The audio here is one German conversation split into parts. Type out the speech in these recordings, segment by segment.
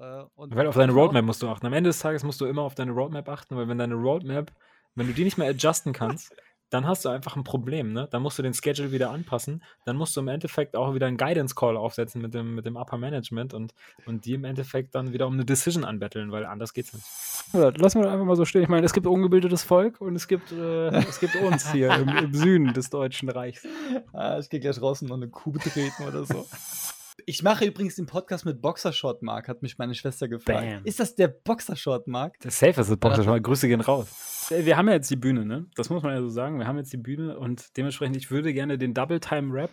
Äh, und Weil auf deine Roadmap musst du achten. Am Ende des Tages musst du immer auf deine Roadmap achten, weil wenn deine Roadmap, wenn du die nicht mehr adjusten kannst, dann hast du einfach ein Problem, ne? Dann musst du den Schedule wieder anpassen. Dann musst du im Endeffekt auch wieder einen Guidance Call aufsetzen mit dem, mit dem Upper Management und, und die im Endeffekt dann wieder um eine Decision anbetteln, weil anders geht's nicht. Ja, lassen wir einfach mal so stehen. Ich meine, es gibt ungebildetes Volk und es gibt, äh, es gibt uns hier im, im Süden des Deutschen Reichs. Ah, ich gehe gleich raus und noch eine Kuh betreten oder so. Ich mache übrigens den Podcast mit Boxershot Mark, hat mich meine Schwester gefragt. Bam. Ist das der Boxershot Mark? Der Safe ist das Boxer schon mal. Grüße gehen raus. Äh, Wir haben ja jetzt die Bühne, ne? Das muss man ja so sagen. Wir haben jetzt die Bühne und dementsprechend, ich würde gerne den Double-Time-Rap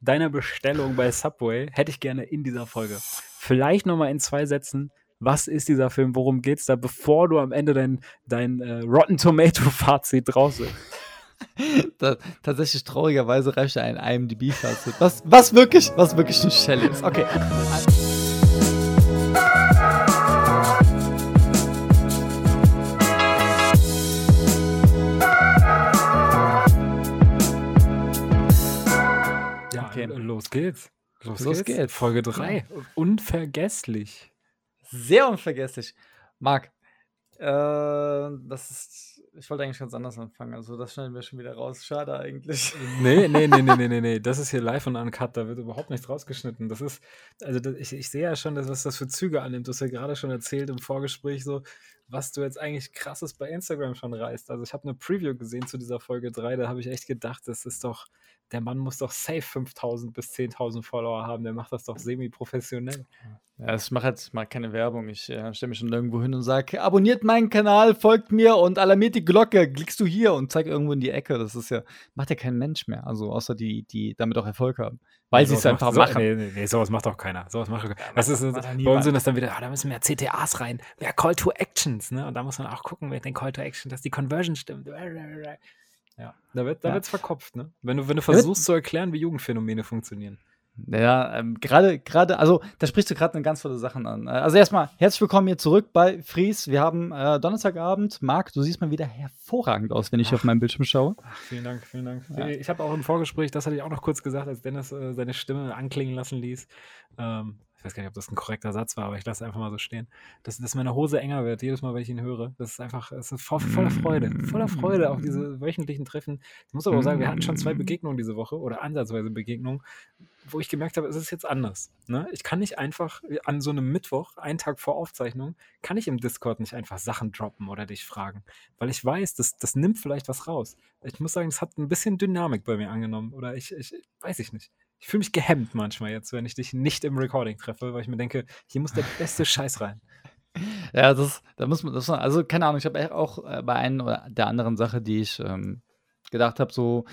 deiner Bestellung bei Subway, hätte ich gerne in dieser Folge. Vielleicht nochmal in zwei Sätzen. Was ist dieser Film? Worum geht's da, bevor du am Ende dein, dein äh, Rotten Tomato-Fazit draus ist? Tatsächlich traurigerweise reicht ein IMDb-Fazit. Was, was wirklich, was wirklich eine Schelle ist. Okay. Ja, Okay. los geht's. Los geht's. Folge 3. Unvergesslich. Sehr unvergesslich. Marc, äh, das ist. Ich wollte eigentlich ganz anders anfangen. Also, das schneiden wir schon wieder raus. Schade eigentlich. Nee, nee, nee, nee, nee, nee, nee. Das ist hier live und uncut. Da wird überhaupt nichts rausgeschnitten. Das ist, also das, ich, ich sehe ja schon, dass, was das für Züge annimmt. Du hast ja gerade schon erzählt im Vorgespräch so, was du jetzt eigentlich krasses bei Instagram schon reißt. Also ich habe eine Preview gesehen zu dieser Folge 3, da habe ich echt gedacht, das ist doch, der Mann muss doch safe 5000 bis 10.000 Follower haben. Der macht das doch semi-professionell. Ja, ich mache jetzt mal keine Werbung. Ich äh, stelle mich schon irgendwo hin und sage: Abonniert meinen Kanal, folgt mir und alarmiert die Glocke. Klickst du hier und zeig irgendwo in die Ecke. Das ist ja, macht ja kein Mensch mehr. Also, außer die, die damit auch Erfolg haben. Weil sie es einfach macht- machen. So, nee, nee, sowas macht doch keiner. Sowas macht keiner. Was ist, macht bei uns sind das dann wieder, ah, da müssen mehr CTAs rein, mehr Call to Actions, ne? Und da muss man auch gucken, wer den Call to Action, dass die Conversion stimmt. Ja, da wird da Ja. wird's verkopft, ne? Wenn du, wenn du versuchst zu erklären, wie Jugendphänomene funktionieren. Ja, ähm, gerade, gerade, also da sprichst du gerade eine ganz tolle Sachen an. Also erstmal, herzlich willkommen hier zurück bei Fries. Wir haben äh, Donnerstagabend. Marc, du siehst mal wieder hervorragend aus, wenn ich auf meinen Bildschirm schaue. Ach, vielen Dank, vielen Dank. Ja. Ich habe auch im Vorgespräch, das hatte ich auch noch kurz gesagt, als Dennis äh, seine Stimme anklingen lassen ließ. Ähm, ich weiß gar nicht, ob das ein korrekter Satz war, aber ich lasse es einfach mal so stehen. Dass, dass meine Hose enger wird, jedes Mal, wenn ich ihn höre. Das ist einfach, es ist vo voller Freude. Voller Freude auf diese wöchentlichen Treffen. Ich muss aber auch sagen, wir hatten schon zwei Begegnungen diese Woche oder ansatzweise Begegnungen, wo ich gemerkt habe, es ist jetzt anders. Ne? Ich kann nicht einfach an so einem Mittwoch, einen Tag vor Aufzeichnung, kann ich im Discord nicht einfach Sachen droppen oder dich fragen. Weil ich weiß, das, das nimmt vielleicht was raus. Ich muss sagen, das hat ein bisschen Dynamik bei mir angenommen. Oder ich, ich weiß ich nicht. Ich fühle mich gehemmt manchmal jetzt, wenn ich dich nicht im Recording treffe, weil ich mir denke, hier muss der beste Scheiß rein. Ja, das, da muss man, das, also keine Ahnung, ich habe auch äh, bei einer oder der anderen Sache, die ich ähm, gedacht habe, so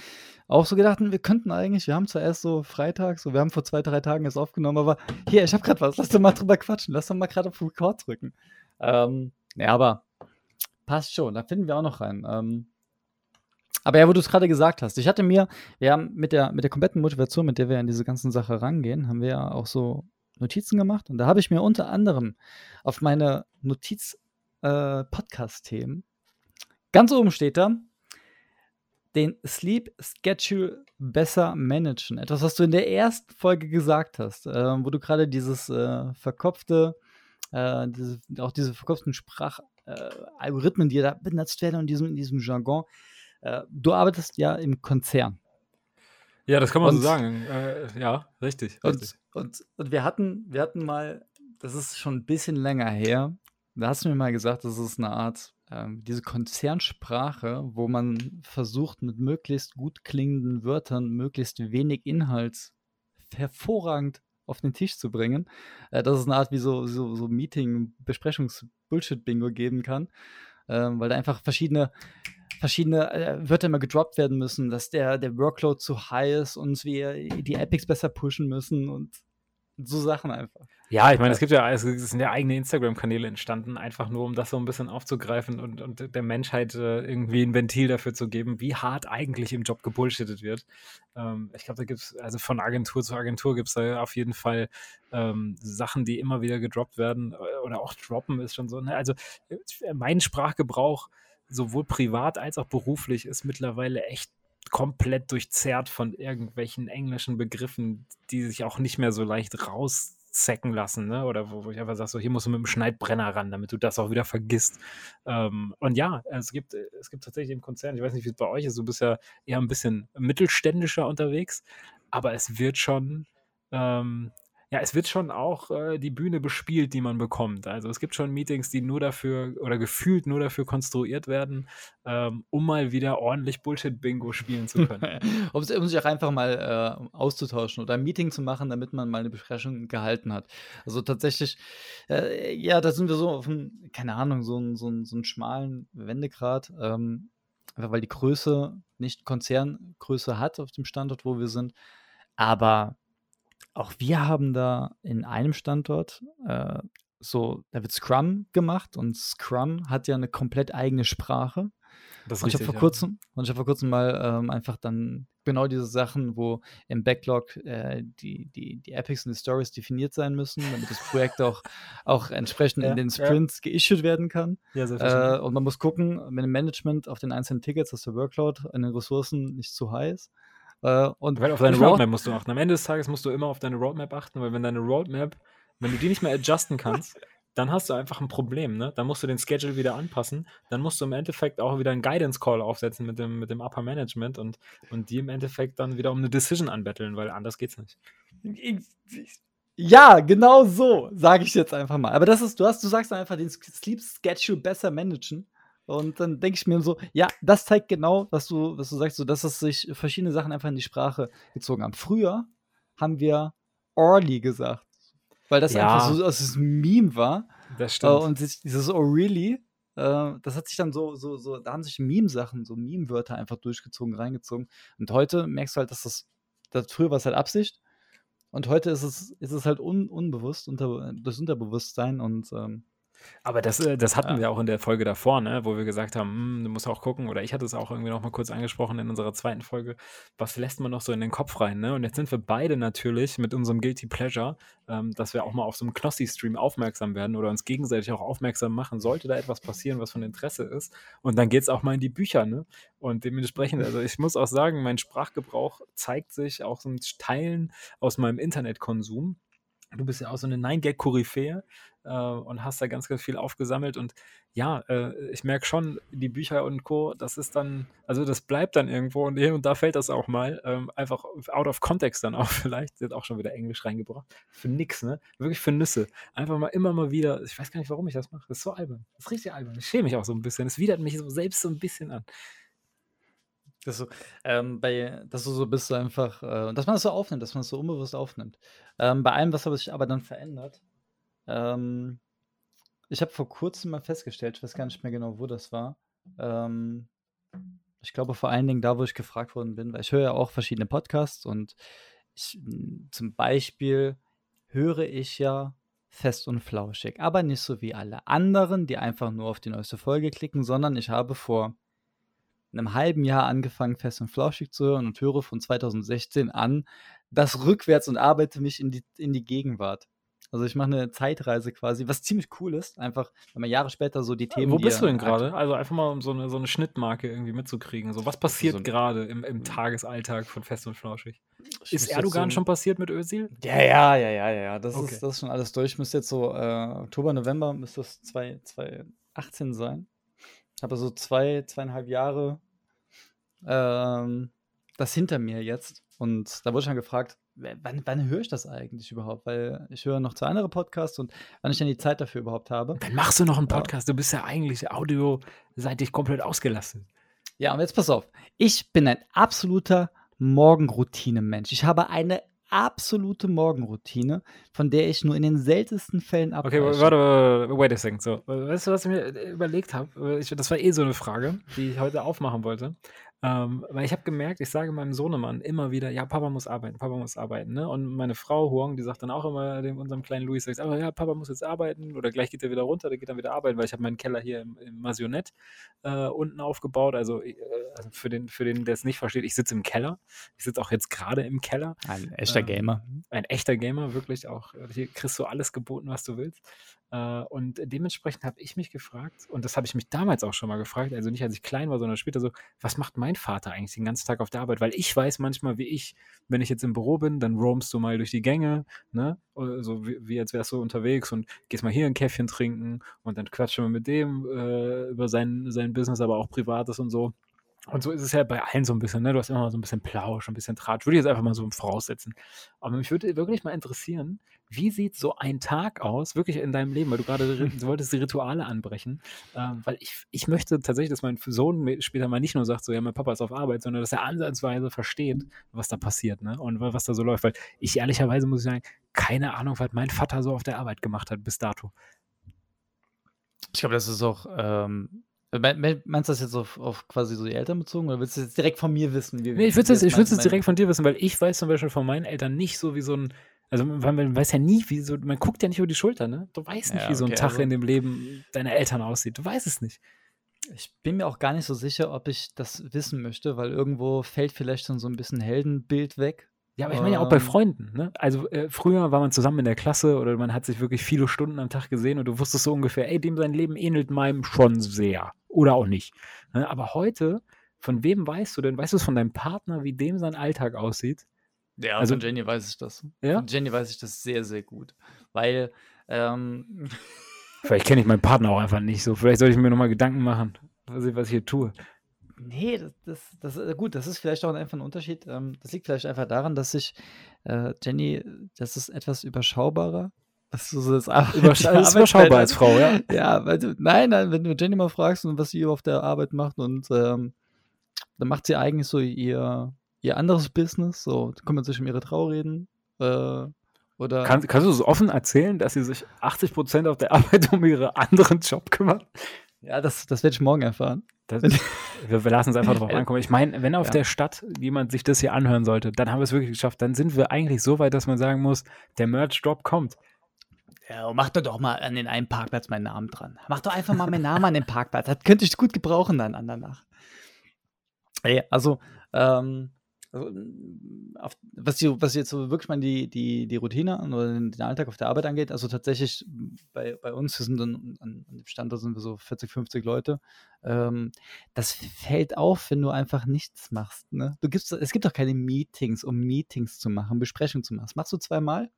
auch so gedacht, wir könnten eigentlich, wir haben zwar erst so Freitag, so wir haben vor zwei, drei Tagen jetzt aufgenommen, aber hier, ich habe gerade was, lass doch mal drüber quatschen, lass doch mal gerade auf Record drücken. Ähm, ja, aber passt schon, da finden wir auch noch rein. Ähm, aber ja, wo du es gerade gesagt hast, ich hatte mir, wir haben mit der, mit der kompletten Motivation, mit der wir an diese ganzen Sache rangehen, haben wir ja auch so Notizen gemacht und da habe ich mir unter anderem auf meine Notiz-Podcast-Themen ganz oben steht da, den Sleep Schedule besser managen. Etwas, was du in der ersten Folge gesagt hast, äh, wo du gerade dieses äh, verkopfte, äh, diese, auch diese verkopften Sprachalgorithmen, äh, die da benutzt werden in diesem, in diesem Jargon. Äh, du arbeitest ja im Konzern. Ja, das kann man Und- so sagen. Äh, ja, richtig. richtig. Und, und, und wir hatten, wir hatten mal, das ist schon ein bisschen länger her, da hast du mir mal gesagt, das ist eine Art, ähm, diese Konzernsprache, wo man versucht, mit möglichst gut klingenden Wörtern möglichst wenig Inhalt hervorragend auf den Tisch zu bringen. Äh, dass es eine Art wie so, so, so Meeting, Besprechungs-Bullshit-Bingo geben kann, ähm, weil da einfach verschiedene verschiedene äh, Wörter immer gedroppt werden müssen, dass der, der Workload zu high ist und wir die Epics besser pushen müssen und so Sachen einfach. Ja, ich meine, es gibt ja, es sind ja eigene Instagram-Kanäle entstanden, einfach nur, um das so ein bisschen aufzugreifen und, und der Menschheit äh, irgendwie ein Ventil dafür zu geben, wie hart eigentlich im Job gebullshittet wird. Ähm, ich glaube, da gibt es, also von Agentur zu Agentur gibt es da auf jeden Fall ähm, Sachen, die immer wieder gedroppt werden äh, oder auch droppen ist schon so. Ne? Also äh, mein Sprachgebrauch, sowohl privat als auch beruflich, ist mittlerweile echt komplett durchzerrt von irgendwelchen englischen Begriffen, die sich auch nicht mehr so leicht abzecken lassen, ne? Oder wo, wo ich einfach sage, so hier musst du mit dem Schneidbrenner ran, damit du das auch wieder vergisst. Ähm, und ja, es gibt, es gibt tatsächlich im Konzern, ich weiß nicht, wie es bei euch ist, du bist ja eher ein bisschen mittelständischer unterwegs, aber es wird schon, ähm, ja, es wird schon auch äh, die Bühne bespielt, die man bekommt. Also es gibt schon Meetings, die nur dafür oder gefühlt nur dafür konstruiert werden, ähm, um mal wieder ordentlich Bullshit-Bingo spielen zu können. um, sich auch einfach mal äh, auszutauschen oder ein Meeting zu machen, damit man mal eine Besprechung gehalten hat. Also tatsächlich, äh, ja, da sind wir so auf einem, keine Ahnung, so einen so so einen schmalen Wendegrad. Ähm, einfach weil die Größe nicht Konzerngröße hat auf dem Standort, wo wir sind. Aber auch wir haben da in einem Standort äh, so, da wird Scrum gemacht und Scrum hat ja eine komplett eigene Sprache. Das und ich habe vor kurzem, und ich habe vor kurzem mal ähm, einfach dann genau diese Sachen, wo im Backlog äh, die, die, die Epics und die Stories definiert sein müssen, damit das Projekt auch, auch entsprechend Ja, in den ja. Sprints geissued werden kann. ja. ja. Äh, und man muss gucken, mit dem Management auf den einzelnen Tickets, dass der Workload an den Ressourcen nicht zu high ist. Äh, und Weil auf deine Roadmap musst du achten. Am Ende des Tages musst du immer auf deine Roadmap achten, weil wenn deine Roadmap, wenn du die nicht mehr adjusten kannst, dann hast du einfach ein Problem, ne? Dann musst du den Schedule wieder anpassen. Dann musst du im Endeffekt auch wieder einen Guidance Call aufsetzen mit dem, mit dem Upper Management und, und die im Endeffekt dann wieder um eine Decision anbetteln, weil anders geht's nicht. Ja, genau so, sage ich jetzt einfach mal. Aber das ist, du hast, du sagst einfach den Sleep Schedule besser managen. Und dann denke ich mir so, ja, das zeigt genau, was du, was du sagst, so dass es sich verschiedene Sachen einfach in die Sprache gezogen haben. Früher haben wir Orly gesagt, weil das Ja. einfach so aus diesem Meme war. Das Äh, stimmt. und dieses really, äh, das hat sich dann so, so, so, da haben sich Meme-Sachen, so Meme-Wörter einfach durchgezogen, reingezogen. Und heute merkst du halt, dass das, das früher war es halt Absicht. Und heute ist es, ist es halt un, unbewusst, unter, das Unterbewusstsein und ähm, Aber das, äh, das hatten Ja. wir auch in der Folge davor, ne? wo wir gesagt haben, hm, du musst auch gucken, oder ich hatte es auch irgendwie noch mal kurz angesprochen in unserer zweiten Folge, was lässt man noch so in den Kopf rein? Ne? Und jetzt sind wir beide natürlich mit unserem Guilty Pleasure, ähm, dass wir auch mal auf so einem Knossi-Stream aufmerksam werden oder uns gegenseitig auch aufmerksam machen, sollte da etwas passieren, was von Interesse ist. Und dann geht es auch mal in die Bücher. Ne? Und dementsprechend, also ich muss auch sagen, mein Sprachgebrauch zeigt sich auch so in Teilen aus meinem Internetkonsum. Du bist ja auch so eine 9-Gag-Koryphäe äh, und hast da ganz, ganz viel aufgesammelt. Und ja, äh, ich merke schon, die Bücher und Co., das ist dann, also das bleibt dann irgendwo und hier und da fällt das auch mal. Ähm, einfach out of context dann auch vielleicht. Hat auch schon wieder Englisch reingebracht. Für nix, ne? Wirklich für Nüsse. Einfach mal immer mal wieder. Ich weiß gar nicht, warum ich das mache. Das ist so albern. Das ist richtig albern. Ich schäme mich auch so ein bisschen. Es widert mich so selbst so ein bisschen an. dass du, ähm, bei, dass du so bist, so einfach, äh, dass man das so aufnimmt, dass man es so unbewusst aufnimmt. Ähm, bei allem, was aber sich aber dann verändert, ähm, ich habe vor kurzem mal festgestellt, ich weiß gar nicht mehr genau, wo das war. Ähm, ich glaube vor allen Dingen da, wo ich gefragt worden bin, weil ich höre ja auch verschiedene Podcasts und ich, m, zum Beispiel höre ich ja fest und flauschig, aber nicht so wie alle anderen, die einfach nur auf die neueste Folge klicken, sondern ich habe vor einem halben Jahr angefangen, fest und flauschig zu hören und höre von 2016 an das rückwärts und arbeite mich in die, in die Gegenwart. Also ich mache eine Zeitreise quasi, was ziemlich cool ist, einfach, wenn man Jahre später so die Themen. Wo die bist du ja denn gerade? Also einfach mal um so eine, so eine Schnittmarke irgendwie mitzukriegen. So, was passiert So gerade im, im Tagesalltag von Fest und Flauschig? Ich Ist Erdogan so- schon passiert mit Özil? Ja, ja, ja, ja, ja, ja. Das, Okay. ist, das ist schon alles durch. Ich müsste jetzt so äh, Oktober, November müsste das 2 2018 sein. Habe so zwei, zweieinhalb Jahre ähm, das hinter mir jetzt. Und da wurde ich dann gefragt, wann, wann höre ich das eigentlich überhaupt? Weil ich höre noch zwei andere Podcasts und wann ich dann die Zeit dafür überhaupt habe. Dann machst du noch einen Ja. Podcast. Du bist ja eigentlich audioseitig komplett ausgelastet. Ja, und jetzt pass auf. Ich bin ein absoluter Morgenroutine-Mensch. Ich habe eine absolute Morgenroutine, von der ich nur in den seltensten Fällen Okay, abweiche. warte, warte, wait a second. So, weißt du, was ich mir äh, überlegt habe? Ich, das war eh so eine Frage, die ich heute aufmachen wollte. Ähm, weil ich habe gemerkt, ich sage meinem Sohnemann immer wieder, ja, Papa muss arbeiten, Papa muss arbeiten. Ne? Und meine Frau Huang, die sagt dann auch immer dem, unserem kleinen Luis, sagt, aber ja, Papa muss jetzt arbeiten oder gleich geht er wieder runter, der geht dann wieder arbeiten, weil ich habe meinen Keller hier im, im Masionette äh, unten aufgebaut. Also, äh, also für den, für den, der es nicht versteht, ich sitze im Keller. Ich sitze auch jetzt gerade im Keller Ein echter Ähm, Gamer. ein echter Gamer, wirklich auch. Hier kriegst du alles geboten, was du willst. Äh, und dementsprechend habe ich mich gefragt, und das habe ich mich damals auch schon mal gefragt, also nicht als ich klein war, sondern später so, was macht mein Vater eigentlich den ganzen Tag auf der Arbeit? Weil ich weiß manchmal, wie ich, wenn ich jetzt im Büro bin, dann roamst du mal durch die Gänge, ne? So wie, wie als wärst du unterwegs und gehst mal hier ein Käffchen trinken und dann quatschen wir mit dem äh, über sein, sein Business, aber auch Privates und so. Und so ist es ja bei allen so ein bisschen, ne? Du hast immer mal so ein bisschen Plausch, ein bisschen Tratsch. Würde ich jetzt einfach mal so voraussetzen. Aber mich würde wirklich mal interessieren, wie sieht so ein Tag aus, wirklich in deinem Leben? Weil du gerade, du wolltest die Rituale anbrechen. Ähm, weil ich, ich möchte tatsächlich, dass mein Sohn später mal nicht nur sagt, so, ja, mein Papa ist auf Arbeit, sondern dass er ansatzweise versteht, was da passiert, ne? Und was da so läuft. Weil ich ehrlicherweise muss ich sagen, keine Ahnung, was mein Vater so auf der Arbeit gemacht hat bis dato. Ich glaube, das ist auch ähm, Meinst du das jetzt auf, auf quasi so die Eltern bezogen oder willst du jetzt direkt von mir wissen? Wie, nee, ich würde es jetzt direkt von dir wissen, weil ich weiß zum Beispiel von meinen Eltern nicht so wie so ein, also weil man weiß ja nie, wie so, man guckt ja nicht über die Schulter, ne? Du weißt nicht, ja, wie so ein Tag also, in dem Leben deiner Eltern aussieht. Du weißt es nicht. Ich bin mir auch gar nicht so sicher, ob ich das wissen möchte, weil irgendwo fällt vielleicht schon so ein bisschen Heldenbild weg. Ja, aber ich meine ja auch bei ähm. Freunden. Ne? Also äh, früher war man zusammen in der Klasse oder man hat sich wirklich viele Stunden am Tag gesehen und du wusstest so ungefähr, ey, dem sein Leben ähnelt meinem schon sehr. Oder auch nicht. Ne? Aber heute, von wem weißt du denn? Weißt du es von deinem Partner, wie dem sein Alltag aussieht? Ja, also von Jenny weiß ich das. Ja? Von Jenny weiß ich das sehr, sehr gut. Weil, ähm, Vielleicht kenne ich meinen Partner auch einfach nicht so. Vielleicht sollte ich mir nochmal Gedanken machen, was ich, was ich hier tue. Nee, das, das, das äh, gut, das ist vielleicht auch einfach ein Unterschied. Ähm, das liegt vielleicht einfach daran, dass ich äh, Jenny, das ist etwas überschaubarer. Das ist, das Ar Übersch ist überschaubar als Frau, ja. Ja, weil du, nein, nein, wenn du Jenny mal fragst und was sie auf der Arbeit macht und ähm, dann macht sie eigentlich so ihr, ihr anderes Business, so kümmert sich um ihre Traureden. Äh, oder Kann, kannst du so offen erzählen, dass sie sich 80% auf der Arbeit um ihren anderen Job kümmert? Ja, das, das werde ich morgen erfahren. Das, wir, wir, lassen es einfach drauf ankommen. Ich meine, wenn auf ja. der Stadt jemand sich das hier anhören sollte, dann haben wir es wirklich geschafft. Dann sind wir eigentlich so weit, dass man sagen muss, der Merch-Drop kommt. Ja, mach doch doch mal an den einen Parkplatz meinen Namen dran. Mach doch einfach mal meinen Namen an den Parkplatz. Das könnte ich gut gebrauchen dann danach. Ey, also, ähm, also, auf, was, die, was jetzt so wirklich mal die, die, die Routine oder den Alltag auf der Arbeit angeht, also tatsächlich bei, bei uns, sind dann an, an dem Standort sind wir so 40, 50 Leute. Ähm, das fällt auf, wenn du einfach nichts machst. Ne? Du gibst, es gibt doch keine Meetings, um Meetings zu machen, Besprechungen zu machen. Das machst du zweimal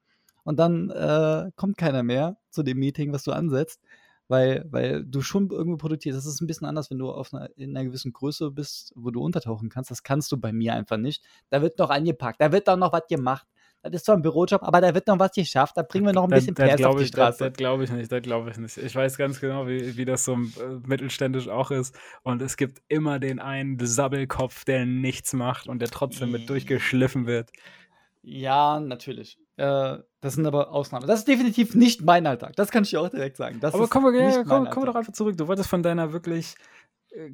und dann äh, kommt keiner mehr zu dem Meeting, was du ansetzt weil, weil du schon irgendwie produzierst. Das ist ein bisschen anders, wenn du auf einer, in einer gewissen Größe bist, wo du untertauchen kannst. Das kannst du bei mir einfach nicht. Da wird noch angepackt, da wird doch noch was gemacht. Das ist zwar ein Bürojob, aber da wird noch was geschafft. Da bringen wir noch ein bisschen das, das auf die Straße. Das, das glaube ich nicht, das glaube ich nicht. Ich weiß ganz genau, wie, wie das so äh, mittelständisch auch ist. Und es gibt immer den einen Sabbelkopf, der nichts macht und der trotzdem mit durchgeschliffen wird. Ja, natürlich. Äh, das sind aber Ausnahmen. Das ist definitiv nicht mein Alltag. Das kann ich dir auch direkt sagen. Das aber kommen wir, ja, komm, komm doch einfach zurück. Du wolltest von deiner wirklich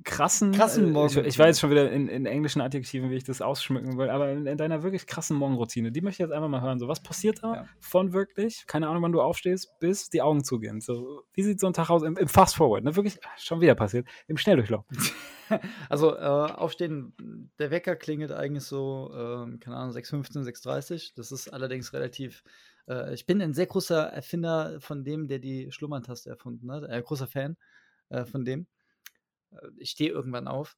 krassen, krassen äh, ich, ich, weiß schon wieder in, in, englischen Adjektiven, wie ich das ausschmücken will, aber in, in, deiner wirklich krassen Morgenroutine, die möchte ich jetzt einfach mal hören. So, was passiert da ja. von wirklich, keine Ahnung, wann du aufstehst, bis die Augen zugehen? So, wie sieht so ein Tag aus im, im Fast Forward? Ne? Wirklich, schon wieder passiert, im Schnelldurchlauf. also, äh, aufstehen, der Wecker klingelt eigentlich so, äh, keine Ahnung, 6.15, 6.30. Das ist allerdings relativ äh, ich bin ein sehr großer Erfinder von dem, der die Schlummerntaste erfunden hat. Ein äh, großer Fan äh, von dem. Äh, ich stehe irgendwann auf.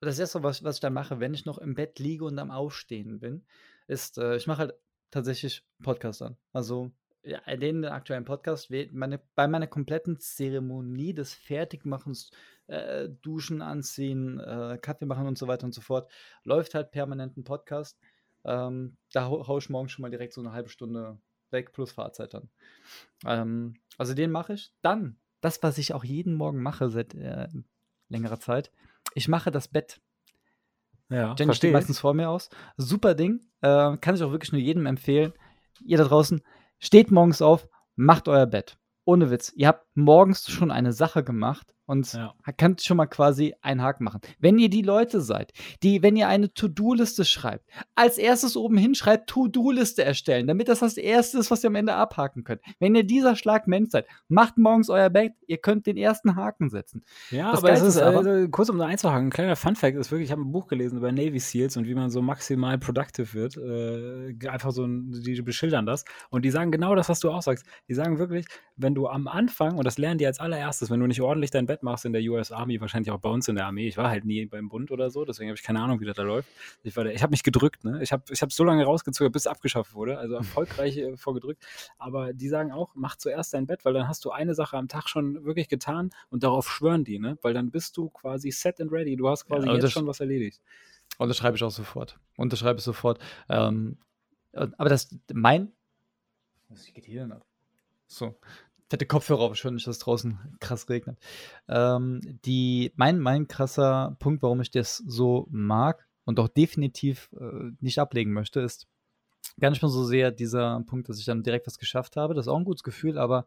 Das erste, was, was ich dann mache, wenn ich noch im Bett liege und am Aufstehen bin, ist, äh, ich mache halt tatsächlich Podcast an. Also ja, den aktuellen Podcast, meine, bei meiner kompletten Zeremonie des Fertigmachens, äh, Duschen anziehen, äh, Kaffee machen und so weiter und so fort, läuft halt permanent ein Podcast. Ähm, da hau, hau ich morgen schon mal direkt so eine halbe Stunde weg plus Fahrzeit dann. Ähm, also den mache ich. Dann das, was ich auch jeden Morgen mache seit äh, längerer Zeit. Ich mache das Bett. Ja, Jenny steht meistens vor mir aus. Super Ding. Äh, kann ich auch wirklich nur jedem empfehlen. Ihr da draußen, steht morgens auf, macht euer Bett. Ohne Witz. Ihr habt morgens schon eine Sache gemacht, und Ja. könnt schon mal quasi einen Haken machen. Wenn ihr die Leute seid, die, wenn ihr eine To-Do-Liste schreibt, als erstes oben hinschreibt, To-Do-Liste erstellen, damit das das erste ist, was ihr am Ende abhaken könnt. Wenn ihr dieser Schlag Mensch seid, macht morgens euer Bett, ihr könnt den ersten Haken setzen. Ja, Das aber es Geilste ist, aber- äh, kurz um da einzuhaken, ein kleiner Fun-Fact ist wirklich, ich habe ein Buch gelesen über Navy Seals und wie man so maximal productive wird. Äh, einfach so, die beschildern das. Und die sagen genau das, was du auch sagst. Die sagen wirklich, wenn du am Anfang, und das lernen die als allererstes, wenn du nicht ordentlich dein Bett machst in der US Army, wahrscheinlich auch bei uns in der Armee, ich war halt nie beim Bund oder so, deswegen habe ich keine Ahnung, wie das da läuft. Ich, war da- ich habe mich gedrückt, ne? Ich habe ich hab so lange rausgezögert, bis es abgeschafft wurde, also erfolgreich äh, vorgedrückt. Aber die sagen auch, mach zuerst dein Bett, weil dann hast du eine Sache am Tag schon wirklich getan und darauf schwören die, ne? Weil dann bist du quasi set and ready. Du hast quasi aber jetzt das- schon was erledigt. Unterschreibe ich auch sofort. Unterschreibe ich sofort. Ähm, äh, aber das, mein. Was geht hier denn ab? So. Fette Kopfhörer auf, schön nicht, dass es draußen krass regnet. Ähm, die, mein, mein krasser Punkt, warum ich das so mag und auch definitiv äh, nicht ablegen möchte, ist gar nicht mal so sehr dieser Punkt, dass ich dann direkt was geschafft habe. Das ist auch ein gutes Gefühl, aber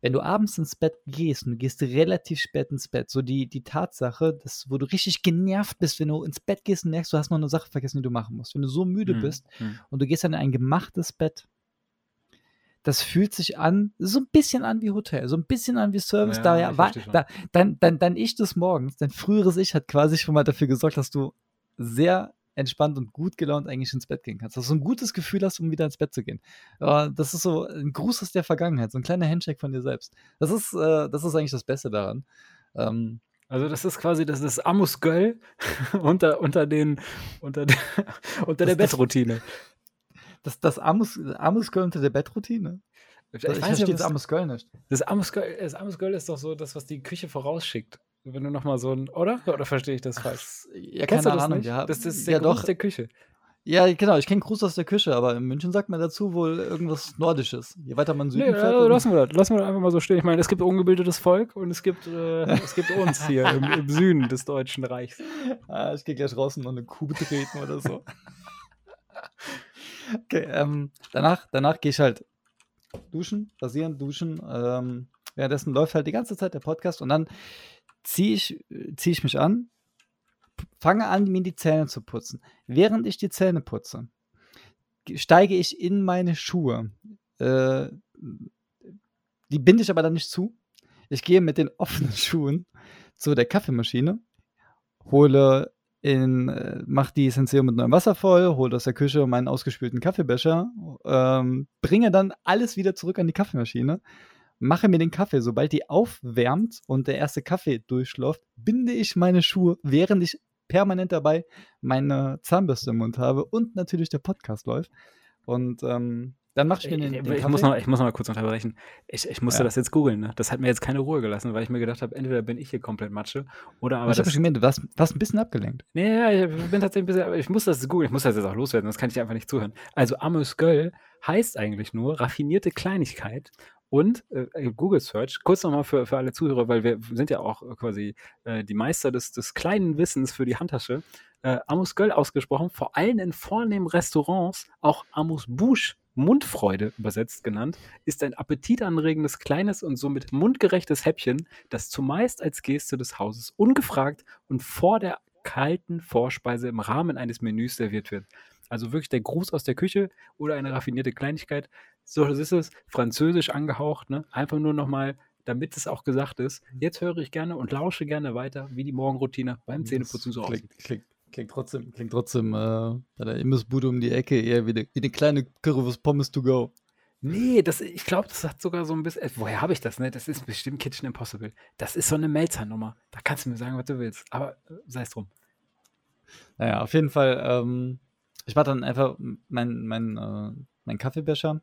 wenn du abends ins Bett gehst und du gehst relativ spät ins Bett, so die, die Tatsache, dass, wo du richtig genervt bist, wenn du ins Bett gehst und merkst, du hast noch eine Sache vergessen, die du machen musst. Wenn du so müde Hm, bist hm. und du gehst dann in ein gemachtes Bett, das fühlt sich an, so ein bisschen an wie Hotel, so ein bisschen an wie Service. Ja, da, ja, ich war, da, dein, dein, dein Ich des Morgens, dein früheres Ich hat quasi schon mal dafür gesorgt, dass du sehr entspannt und gut gelaunt eigentlich ins Bett gehen kannst. Dass du ein gutes Gefühl hast, um wieder ins Bett zu gehen. Äh, das ist so ein Gruß aus der Vergangenheit, so ein kleiner Handshake von dir selbst. Das ist, äh, das ist eigentlich das Beste daran. Ähm, Also das ist quasi das ist Amus Göll unter, unter den unter, der- unter der Das- Bettroutine. Das das Amos, Amos Girl unter der Bettroutine. Ich, Ich, verstehe das ob Amos Girl nicht. das, Amus Göll, das Amus Göll ist doch so das, was die Küche vorausschickt. Wenn du nochmal so ein, oder? Oder verstehe ich das falsch? Ja, Kennst keine du das Ahnung. nicht? Ja, das ist der ja, Gruß doch. der Küche. Ja, genau. Ich kenne Gruß aus der Küche, aber in München sagt man dazu wohl irgendwas Nordisches. Je weiter man Nee, Süden fährt. äh, um- lassen wir das. Lassen wir das einfach mal so stehen. Ich meine, es gibt ungebildetes Volk und es gibt, äh, es gibt uns hier im, im Süden des Deutschen Reichs. Ah, ich gehe gleich raus und noch eine Kuh betreten oder so. Okay, ähm, danach, danach gehe ich halt duschen, rasieren, duschen. Ähm, währenddessen läuft halt die ganze Zeit der Podcast und dann ziehe ich, zieh ich mich an, fange an, mir die Zähne zu putzen. Während ich die Zähne putze, ge- steige ich in meine Schuhe. Äh, die binde ich aber dann nicht zu. Ich gehe mit den offenen Schuhen zu der Kaffeemaschine, hole in, äh, mach die Senseo mit neuem Wasser voll, hole aus der Küche meinen ausgespülten Kaffeebecher, ähm, bringe dann alles wieder zurück an die Kaffeemaschine, mache mir den Kaffee, sobald die aufwärmt und der erste Kaffee durchläuft, binde ich meine Schuhe, während ich permanent dabei meine Zahnbürste im Mund habe und natürlich der Podcast läuft. Und ähm, dann mache ich mir den, den ich, Kaffee. muss noch, ich muss noch mal kurz unterbrechen. Ich, ich musste Ja. das jetzt googeln. Ne? Das hat mir jetzt keine Ruhe gelassen, weil ich mir gedacht habe, entweder bin ich hier komplett Matsche oder aber ich habe das, schon gemerkt, du warst, warst ein bisschen abgelenkt. Nee, ja, ich bin tatsächlich ein bisschen, ich muss das googeln, ich muss das jetzt auch loswerden, sonst kann ich einfach nicht zuhören. Also Amos Göll heißt eigentlich nur raffinierte Kleinigkeit und äh, Google Search, kurz nochmal für, für alle Zuhörer, weil wir sind ja auch äh, quasi äh, die Meister des, des kleinen Wissens für die Handtasche. Äh, Amos Göll ausgesprochen, vor allem in vornehmen Restaurants, auch Amos Bouche, Mundfreude übersetzt genannt, ist ein appetitanregendes, kleines und somit mundgerechtes Häppchen, das zumeist als Geste des Hauses ungefragt und vor der kalten Vorspeise im Rahmen eines Menüs serviert wird. Also wirklich der Gruß aus der Küche oder eine raffinierte Kleinigkeit. So das ist es, französisch angehaucht, ne? Einfach nur nochmal, damit es auch gesagt ist. Jetzt höre ich gerne und lausche gerne weiter, wie die Morgenroutine beim Zähneputzen so aussieht. klingt, klingt, trotzdem, klingt trotzdem äh, bei der Imbissbude um die Ecke eher wie eine, wie eine kleine Currywurst Pommes to go. Nee, das, ich glaube, das hat sogar so ein bisschen. äh, Woher habe ich das, ne? Das ist bestimmt Kitchen Impossible. Das ist so eine Melzer-Nummer. Da kannst du mir sagen, was du willst. Aber äh, sei es drum. Naja, auf jeden Fall, ähm, ich mache dann einfach meinen mein, äh, mein Kaffeebecher,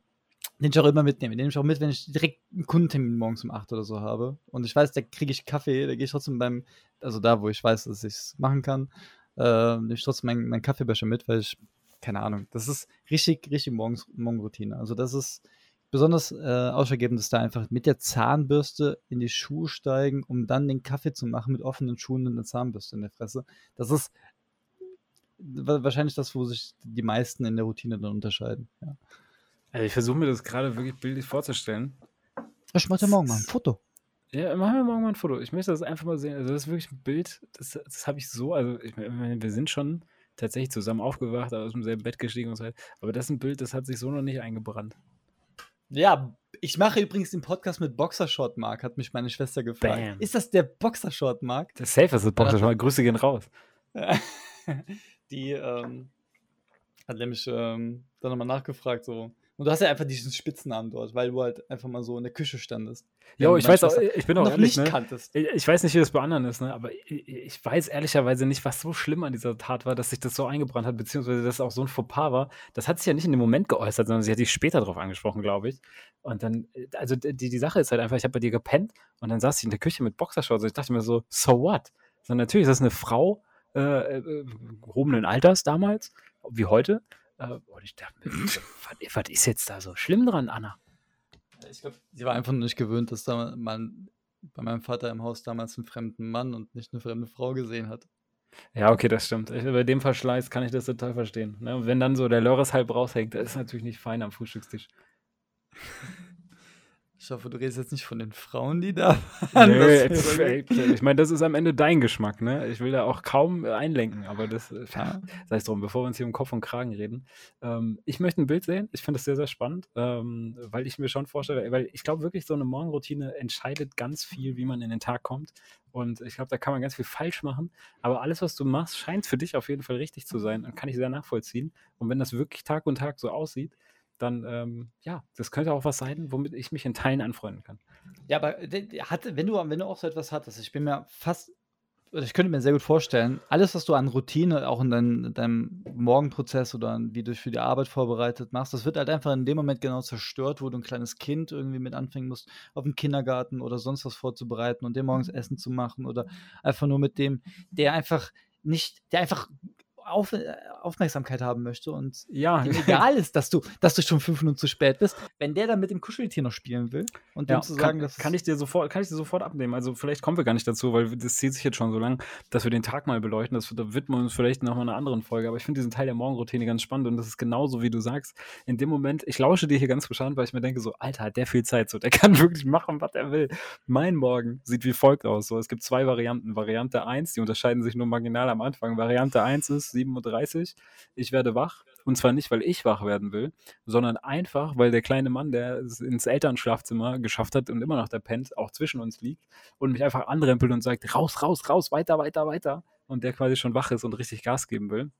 den ich auch immer mitnehme. Den nehme ich auch mit, wenn ich direkt einen Kundentermin morgens um 8 oder so habe. Und ich weiß, da kriege ich Kaffee, da gehe ich trotzdem beim, also da, wo ich weiß, dass ich es machen kann, äh, nehme ich trotzdem meinen mein Kaffeebecher mit, weil ich, keine Ahnung, das ist richtig, richtig morgens, Morgenroutine. Also das ist besonders äh, ausschlaggebend, dass da einfach mit der Zahnbürste in die Schuhe steigen, um dann den Kaffee zu machen mit offenen Schuhen und einer Zahnbürste in der Fresse. Das ist wa- wahrscheinlich das, wo sich die meisten in der Routine dann unterscheiden. Ja. Also ich versuche mir das gerade wirklich bildlich vorzustellen. Ich mache dir morgen mal ein Foto. Ja, machen wir morgen mal ein Foto. Ich möchte das einfach mal sehen. Also, das ist wirklich ein Bild, das das habe ich so also, ich meine, wir sind schon tatsächlich zusammen aufgewacht, aus demselben Bett gestiegen und so. Aber das ist ein Bild, das hat sich so noch nicht eingebrannt. Ja, ich mache übrigens den Podcast mit Boxershort Mark, hat mich meine Schwester gefragt. Bam. Ist das der Boxershort Mark? Das Safe ist das Boxershort. Grüße gehen raus. Die ähm, hat nämlich ähm, dann nochmal nachgefragt so. Und du hast ja einfach diesen Spitznamen dort, weil du halt einfach mal so in der Küche standest. Jo, ich weiß auch, ich bin auch noch ehrlich, nicht ne? kanntest. Ich ich weiß nicht, wie das bei anderen ist, ne? aber ich, ich weiß ehrlicherweise nicht, was so schlimm an dieser Tat war, dass sich das so eingebrannt hat, beziehungsweise dass auch so ein Fauxpas war. Das hat sich ja nicht in dem Moment geäußert, sondern sie hat dich später darauf angesprochen, glaube ich. Und dann, äh, also die, die Sache ist halt einfach, ich habe bei dir gepennt und dann saß ich in der Küche mit Boxershorts und ich dachte mir so, so what? So, natürlich ist das eine Frau äh, äh, gehobenen Alters damals, wie heute. Äh, und ich dachte was, was ist jetzt da so schlimm dran, Anna? Ich glaube, sie war einfach nur nicht gewöhnt, dass da man bei meinem Vater im Haus damals einen fremden Mann und nicht eine fremde Frau gesehen hat. Ja, okay, das stimmt. Ich, bei dem Verschleiß kann ich das total verstehen. Ne? Und wenn dann so der Lörres halb raushängt, das ist natürlich nicht fein am Frühstückstisch. Ich hoffe, du redest jetzt nicht von den Frauen, die da waren. Gut. pf, ich meine, das ist am Ende dein Geschmack, ne? Ich will da auch kaum äh, einlenken, aber das, äh, Ja. sei es drum, bevor wir uns hier um Kopf und Kragen reden. Ähm, ich möchte ein Bild sehen. Ich finde das sehr, sehr spannend, ähm, weil ich mir schon vorstelle, weil ich glaube wirklich, so eine Morgenroutine entscheidet ganz viel, wie man in den Tag kommt. Und ich glaube, da kann man ganz viel falsch machen. Aber alles, was du machst, scheint für dich auf jeden Fall richtig zu sein und kann ich sehr nachvollziehen. Und wenn das wirklich Tag und Tag so aussieht, dann, ähm, ja, das könnte auch was sein, womit ich mich in Teilen anfreunden kann. Ja, aber hatte, wenn, du, wenn du auch so etwas hattest, ich bin mir fast, ich könnte mir sehr gut vorstellen, alles, was du an Routine auch in dein, deinem Morgenprozess oder wie du dich für die Arbeit vorbereitet machst, das wird halt einfach in dem Moment genau zerstört, wo du ein kleines Kind irgendwie mit anfangen musst, auf dem Kindergarten oder sonst was vorzubereiten und dem morgens Essen zu machen oder einfach nur mit dem, der einfach nicht, der einfach auf, äh, Aufmerksamkeit haben möchte und Ja, dem egal ist, dass du, dass du schon fünf Minuten zu spät bist, wenn der dann mit dem Kuscheltier noch spielen will und dem Ja, zu kann, sagen, dass kann ich dir sofort, kann ich dir sofort abnehmen. Also vielleicht kommen wir gar nicht dazu, weil das zieht sich jetzt schon so lang, dass wir den Tag mal beleuchten. Das da widmen wir uns vielleicht noch mal einer anderen Folge. Aber ich finde diesen Teil der Morgenroutine ganz spannend und das ist genauso, wie du sagst. In dem Moment, ich lausche dir hier ganz gespannt, weil ich mir denke so, Alter, hat der viel Zeit, so, der kann wirklich machen, was er will. Mein Morgen sieht wie folgt aus. So, es gibt zwei Varianten. Variante 1, die unterscheiden sich nur marginal am Anfang. Variante 1 ist 7.30 Uhr. Ich werde wach. Und zwar nicht, weil ich wach werden will, sondern einfach, weil der kleine Mann, der es ins Elternschlafzimmer geschafft hat und immer noch der pennt, auch zwischen uns liegt und mich einfach anrempelt und sagt, raus, raus, raus, weiter, weiter, weiter. Und der quasi schon wach ist und richtig Gas geben will.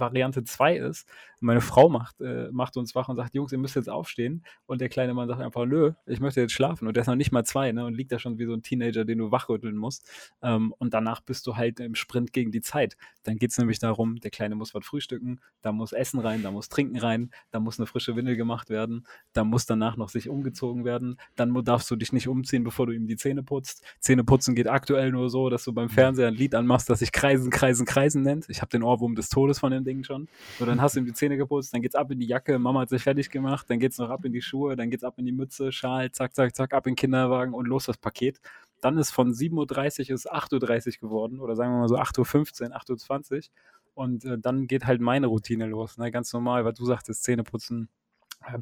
Variante 2 ist, meine Frau macht, äh, macht uns wach und sagt, Jungs, ihr müsst jetzt aufstehen. Und der kleine Mann sagt einfach, nö, ich möchte jetzt schlafen. Und der ist noch nicht mal zwei, ne? Und liegt da schon wie so ein Teenager, den du wachrütteln musst. Ähm, und danach bist du halt im Sprint gegen die Zeit. Dann geht es nämlich darum, der Kleine muss was frühstücken, da muss Essen rein, da muss Trinken rein, da muss eine frische Windel gemacht werden, da muss danach noch sich umgezogen werden, dann darfst du dich nicht umziehen, bevor du ihm die Zähne putzt. Zähne putzen geht aktuell nur so, dass du beim Fernseher ein Lied anmachst, das sich Kreisen, Kreisen, Kreisen nennt. Ich habe den Ohrwurm des Todes von dem Ding schon. So, dann hast du ihm die Zähne geputzt, dann geht's ab in die Jacke, Mama hat sich fertig gemacht, dann geht's noch ab in die Schuhe, dann geht's ab in die Mütze, Schal, zack, zack, zack, ab in den Kinderwagen und los das Paket. Dann ist von 7.30 Uhr ist 8.30 Uhr geworden oder sagen wir mal so 8.15 Uhr, 8.20 Uhr und äh, dann geht halt meine Routine los, ne? ganz normal, weil du sagtest, Zähne putzen, äh,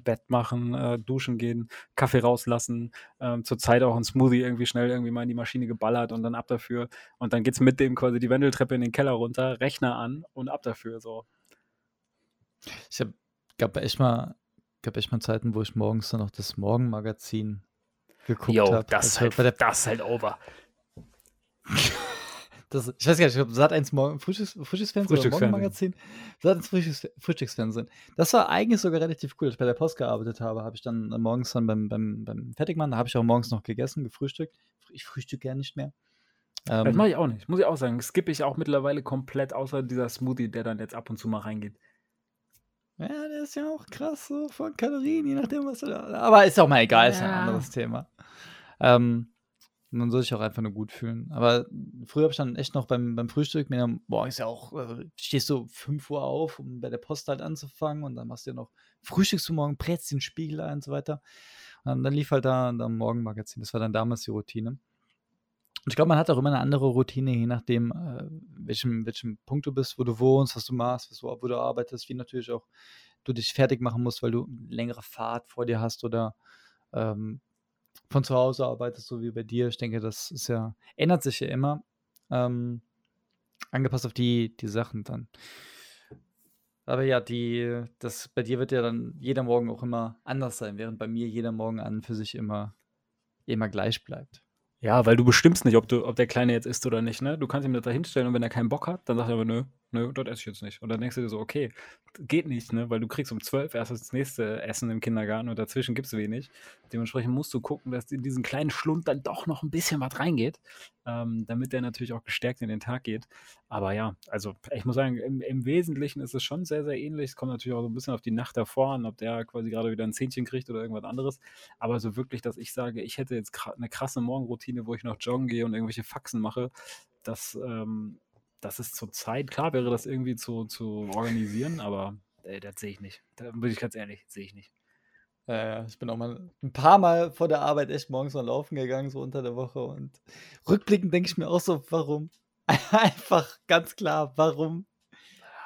Bett machen, äh, duschen gehen, Kaffee rauslassen, ähm, zur Zeit auch ein Smoothie irgendwie schnell irgendwie mal in die Maschine geballert und dann ab dafür. Und dann geht's mit dem quasi die Wendeltreppe in den Keller runter, Rechner an und ab dafür. So. Ich hab, gab echt mal, gab echt mal Zeiten, wo ich morgens dann noch das Morgenmagazin geguckt habe. das, bei der, das ist halt over. das, ich weiß gar nicht, ich glaube, Sat 1 Morgen, Frühstücks, Frühstücksfernsehen oder. Morgenmagazin. Sat 1 Frühstücks, Frühstücksfernsehen. Das war eigentlich sogar relativ cool. Als ich bei der Post gearbeitet habe, habe ich dann morgens dann beim, beim, beim Fertigmann, da habe ich auch morgens noch gegessen, gefrühstückt. Ich frühstücke ja nicht mehr. Das Ähm, mache ich auch nicht, muss ich auch sagen. Skippe ich auch mittlerweile komplett, außer dieser Smoothie, der dann jetzt ab und zu mal reingeht. ja, der ist ja auch krass so von Kalorien, je nachdem, was du da. Aber ist auch mal egal, ist ein Ja. anderes Thema. Ähm, man soll sich auch einfach nur gut fühlen. Aber früher habe ich dann echt noch beim, beim Frühstück mir dann, boah, ist ja auch, äh, stehst du 5 Uhr auf, um bei der Post halt anzufangen und dann machst du ja noch Frühstückst du morgen, brätst den Spiegel ein und so weiter. Und dann lief halt da am Morgenmagazin. Das war dann damals die Routine. Und ich glaube, man hat auch immer eine andere Routine, je nachdem, äh, welchem, welchem Punkt du bist, wo du wohnst, was du machst, was wo du arbeitest, wie natürlich auch du dich fertig machen musst, weil du längere Fahrt vor dir hast oder ähm, von zu Hause arbeitest, so wie bei dir. Ich denke, das ist ja, ändert sich ja immer. Ähm, angepasst auf die, die Sachen dann. Aber ja, die, das bei dir wird ja dann jeder Morgen auch immer anders sein, während bei mir jeder Morgen an für sich immer, immer gleich bleibt. Ja, weil du bestimmst nicht, ob, du, ob der Kleine jetzt isst oder nicht, ne? Du kannst ihm das da hinstellen und wenn er keinen Bock hat, dann sagt er aber, nö, nö, dort esse ich jetzt nicht. Und dann denkst du dir so, okay, geht nicht, ne? Weil du kriegst um 12 erst das nächste Essen im Kindergarten und dazwischen gibt es wenig. Dementsprechend musst du gucken, dass in diesen kleinen Schlund dann doch noch ein bisschen was reingeht, ähm, damit der natürlich auch gestärkt in den Tag geht. Aber ja, also ich muss sagen, im, im Wesentlichen ist es schon sehr, sehr ähnlich. Es kommt natürlich auch so ein bisschen auf die Nacht davor an, ob der quasi gerade wieder ein Zähnchen kriegt oder irgendwas anderes. Aber so wirklich, dass ich sage, ich hätte jetzt eine krasse Morgenroutine, wo ich noch joggen gehe und irgendwelche Faxen mache, das ähm, das ist zur Zeit, klar wäre das irgendwie zu, zu organisieren, aber ey, das sehe ich nicht. Da bin ich ganz ehrlich, sehe ich nicht. Ja, ich bin auch mal ein paar Mal vor der Arbeit echt morgens mal laufen gegangen, so unter der Woche. Und rückblickend denke ich mir auch so, warum? Einfach ganz klar, warum?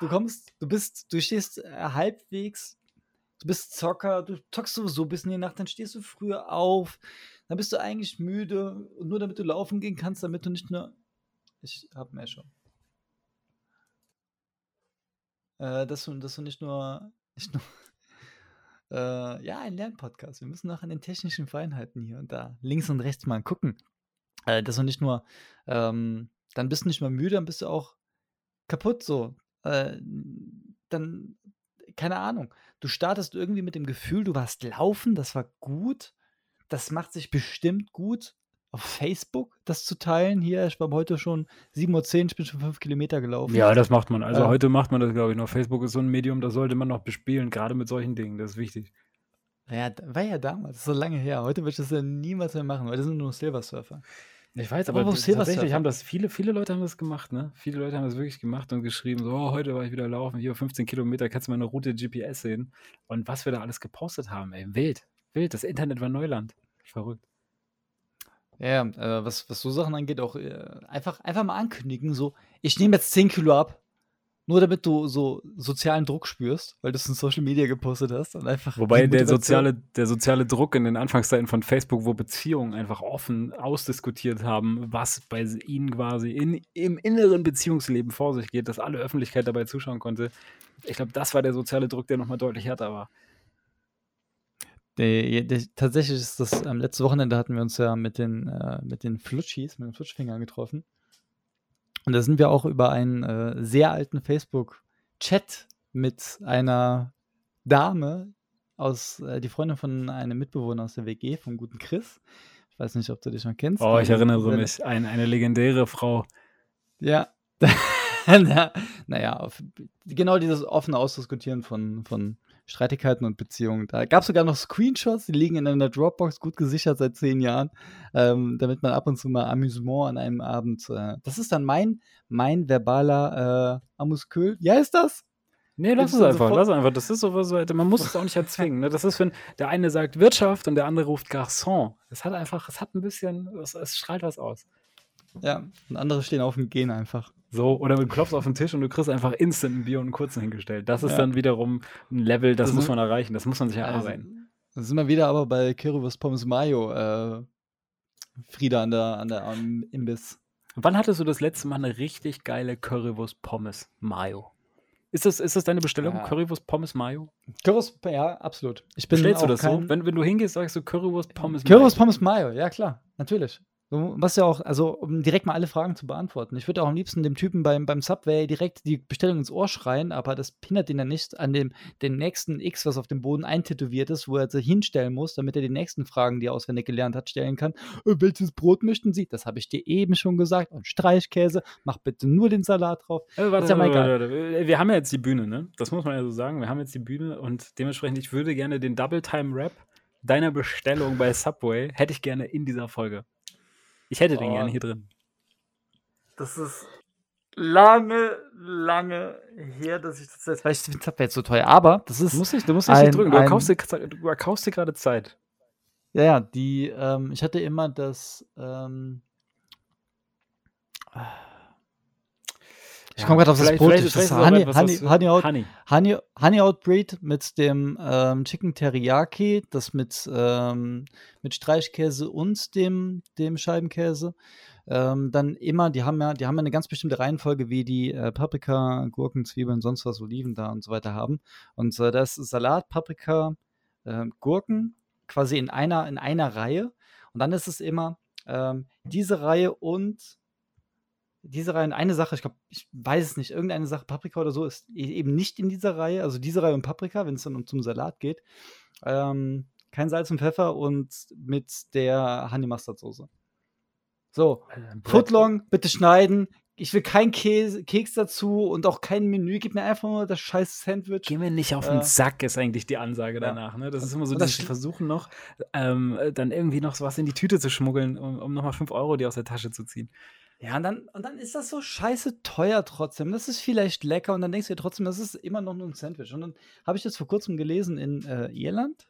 Du kommst, du bist, du stehst äh, halbwegs, du bist Zocker, du zockst sowieso bis in die Nacht, dann stehst du früher auf, dann bist du eigentlich müde, nur damit du laufen gehen kannst, damit du nicht nur. Ich hab mehr schon äh, dass, du, dass du nicht nur, nicht nur äh, ja, ein Lernpodcast. Wir müssen noch an den technischen Feinheiten hier und da links und rechts mal gucken. Äh, dass du nicht nur, ähm, dann bist du nicht mal müde, dann bist du auch kaputt so. Äh, dann, keine Ahnung, du startest irgendwie mit dem Gefühl, du warst laufen, das war gut, das macht sich bestimmt gut auf Facebook das zu teilen. Hier, ich war heute schon 7.10 Uhr, ich bin schon 5 Kilometer gelaufen. Ja, das macht man. Also ähm, heute macht man das, glaube ich, noch. Facebook ist so ein Medium, das sollte man noch bespielen, gerade mit solchen Dingen. Das ist wichtig. Ja, war ja damals, so lange her. Heute würde ich das ja niemals mehr machen, weil das sind nur Silversurfer. Ich weiß, aber, aber tatsächlich haben das viele, viele Leute haben das gemacht, ne? Viele Leute haben das wirklich gemacht und geschrieben, so, oh, heute war ich wieder laufen, hier 15 Kilometer, kannst du meine Route GPS sehen. Und was wir da alles gepostet haben, ey, wild, wild. Das Internet war Neuland. Verrückt. Ja, äh, was, was so Sachen angeht, auch äh, einfach, einfach mal ankündigen, so, ich nehme jetzt 10 Kilo ab, nur damit du so sozialen Druck spürst, weil du es in Social Media gepostet hast und einfach. Wobei der soziale, der soziale Druck in den Anfangszeiten von Facebook, wo Beziehungen einfach offen ausdiskutiert haben, was bei ihnen quasi in, im inneren Beziehungsleben vor sich geht, dass alle Öffentlichkeit dabei zuschauen konnte. Ich glaube, das war der soziale Druck, der nochmal deutlich härter war. Die, die, tatsächlich ist das, am ähm, letzten Wochenende hatten wir uns ja mit den, äh, mit den Flutschis, mit den Flutschfingern getroffen. Und da sind wir auch über einen äh, sehr alten Facebook-Chat mit einer Dame aus, äh, die Freundin von einem Mitbewohner aus der WG, vom guten Chris. Ich weiß nicht, ob du dich schon kennst. Oh, ich erinnere mich. Ein, eine legendäre Frau. Ja. naja, genau dieses offene Ausdiskutieren von, von Streitigkeiten und Beziehungen. Da gab es sogar noch Screenshots, die liegen in einer Dropbox gut gesichert seit zehn Jahren, ähm, damit man ab und zu mal Amüsement an einem Abend. Äh, das ist dann mein, mein verbaler äh, Amuskül. Ja, ist das? Nee, lass es einfach, lass einfach. Das ist sowas, man muss es auch nicht erzwingen. Ne? Das ist, wenn der eine sagt Wirtschaft und der andere ruft Garçon. Das hat einfach, es hat ein bisschen, es strahlt was aus. Ja, und andere stehen auf und gehen einfach. So, oder du klopfst auf den Tisch und du kriegst einfach instant ein Bier und einen kurzen hingestellt. Das ist ja. dann wiederum ein Level, das, das muss man erreichen, das muss man sich erarbeiten. Also, sind wir wieder aber bei Currywurst Pommes Mayo, äh, Frieda an der, an der am Imbiss. Wann hattest du das letzte Mal eine richtig geile Currywurst Pommes Mayo? Ist das, ist das deine Bestellung? Ja. Currywurst Pommes Mayo? Currywurst, ja, absolut. Ich bin Bestellst du das so? Wenn, wenn du hingehst, sagst du Currywurst Pommes Mayo. Currywurst Pommes Mayo, ja klar, natürlich. Du musst ja auch, also um direkt mal alle Fragen zu beantworten. Ich würde auch am liebsten dem Typen beim, beim Subway direkt die Bestellung ins Ohr schreien, aber das pinnert ihn dann nicht an dem den nächsten X, was auf dem Boden eintätowiert ist, wo er sich hinstellen muss, damit er die nächsten Fragen, die er auswendig gelernt hat, stellen kann. Äh, welches Brot möchten Sie? Das habe ich dir eben schon gesagt. Und Streichkäse, mach bitte nur den Salat drauf. Äh, warte, ja warte, warte, Wir haben ja jetzt die Bühne, ne? Das muss man ja so sagen. Wir haben jetzt die Bühne und dementsprechend, ich würde gerne den Double Time Rap deiner Bestellung bei Subway, hätte ich gerne in dieser Folge. Ich hätte den oh, gerne hier drin. Das ist lange, lange her, dass ich das jetzt, weil ich finde Zapfer jetzt so teuer, aber das ist. Muss ich, du musst dich nicht drücken, du erkaufst, dir, du erkaufst dir gerade Zeit. Ja, ja, die, ähm, ich hatte immer das, ähm, Ich komme gerade auf das Brot. Das ist Honey, Honey, Honey, Out, Honey. Honey, Honey Out Breed mit dem ähm, Chicken Teriyaki, das mit, ähm, mit Streichkäse und dem, dem Scheibenkäse. Ähm, dann immer, die haben ja, die haben ja eine ganz bestimmte Reihenfolge, wie die äh, Paprika, Gurken, Zwiebeln, sonst was, Oliven da und so weiter haben. Und äh, das ist Salat, Paprika, ähm, Gurken quasi in einer, in einer Reihe. Und dann ist es immer ähm, diese Reihe und diese Reihe und eine Sache, ich glaube, ich weiß es nicht, irgendeine Sache, Paprika oder so, ist e- eben nicht in dieser Reihe. Also diese Reihe und Paprika, wenn es dann um zum Salat geht. Ähm, kein Salz und Pfeffer und mit der Honey Mustard Soße. So, Footlong, bitte schneiden. Ich will keinen Käse, Keks dazu und auch kein Menü. Gib mir einfach nur das scheiß Sandwich. Geh mir nicht auf Äh, den Sack, ist eigentlich die Ansage ja. danach. Ne? Das ist immer so, Und das dieses schli- Versuchen noch, ähm, äh, dann irgendwie noch was in die Tüte zu schmuggeln, um, um nochmal 5 Euro dir aus der Tasche zu ziehen. Ja, und dann, und dann ist das so scheiße teuer trotzdem. Das ist vielleicht lecker und dann denkst du dir trotzdem, das ist immer noch nur ein Sandwich. Und dann habe ich das vor kurzem gelesen, in äh, Irland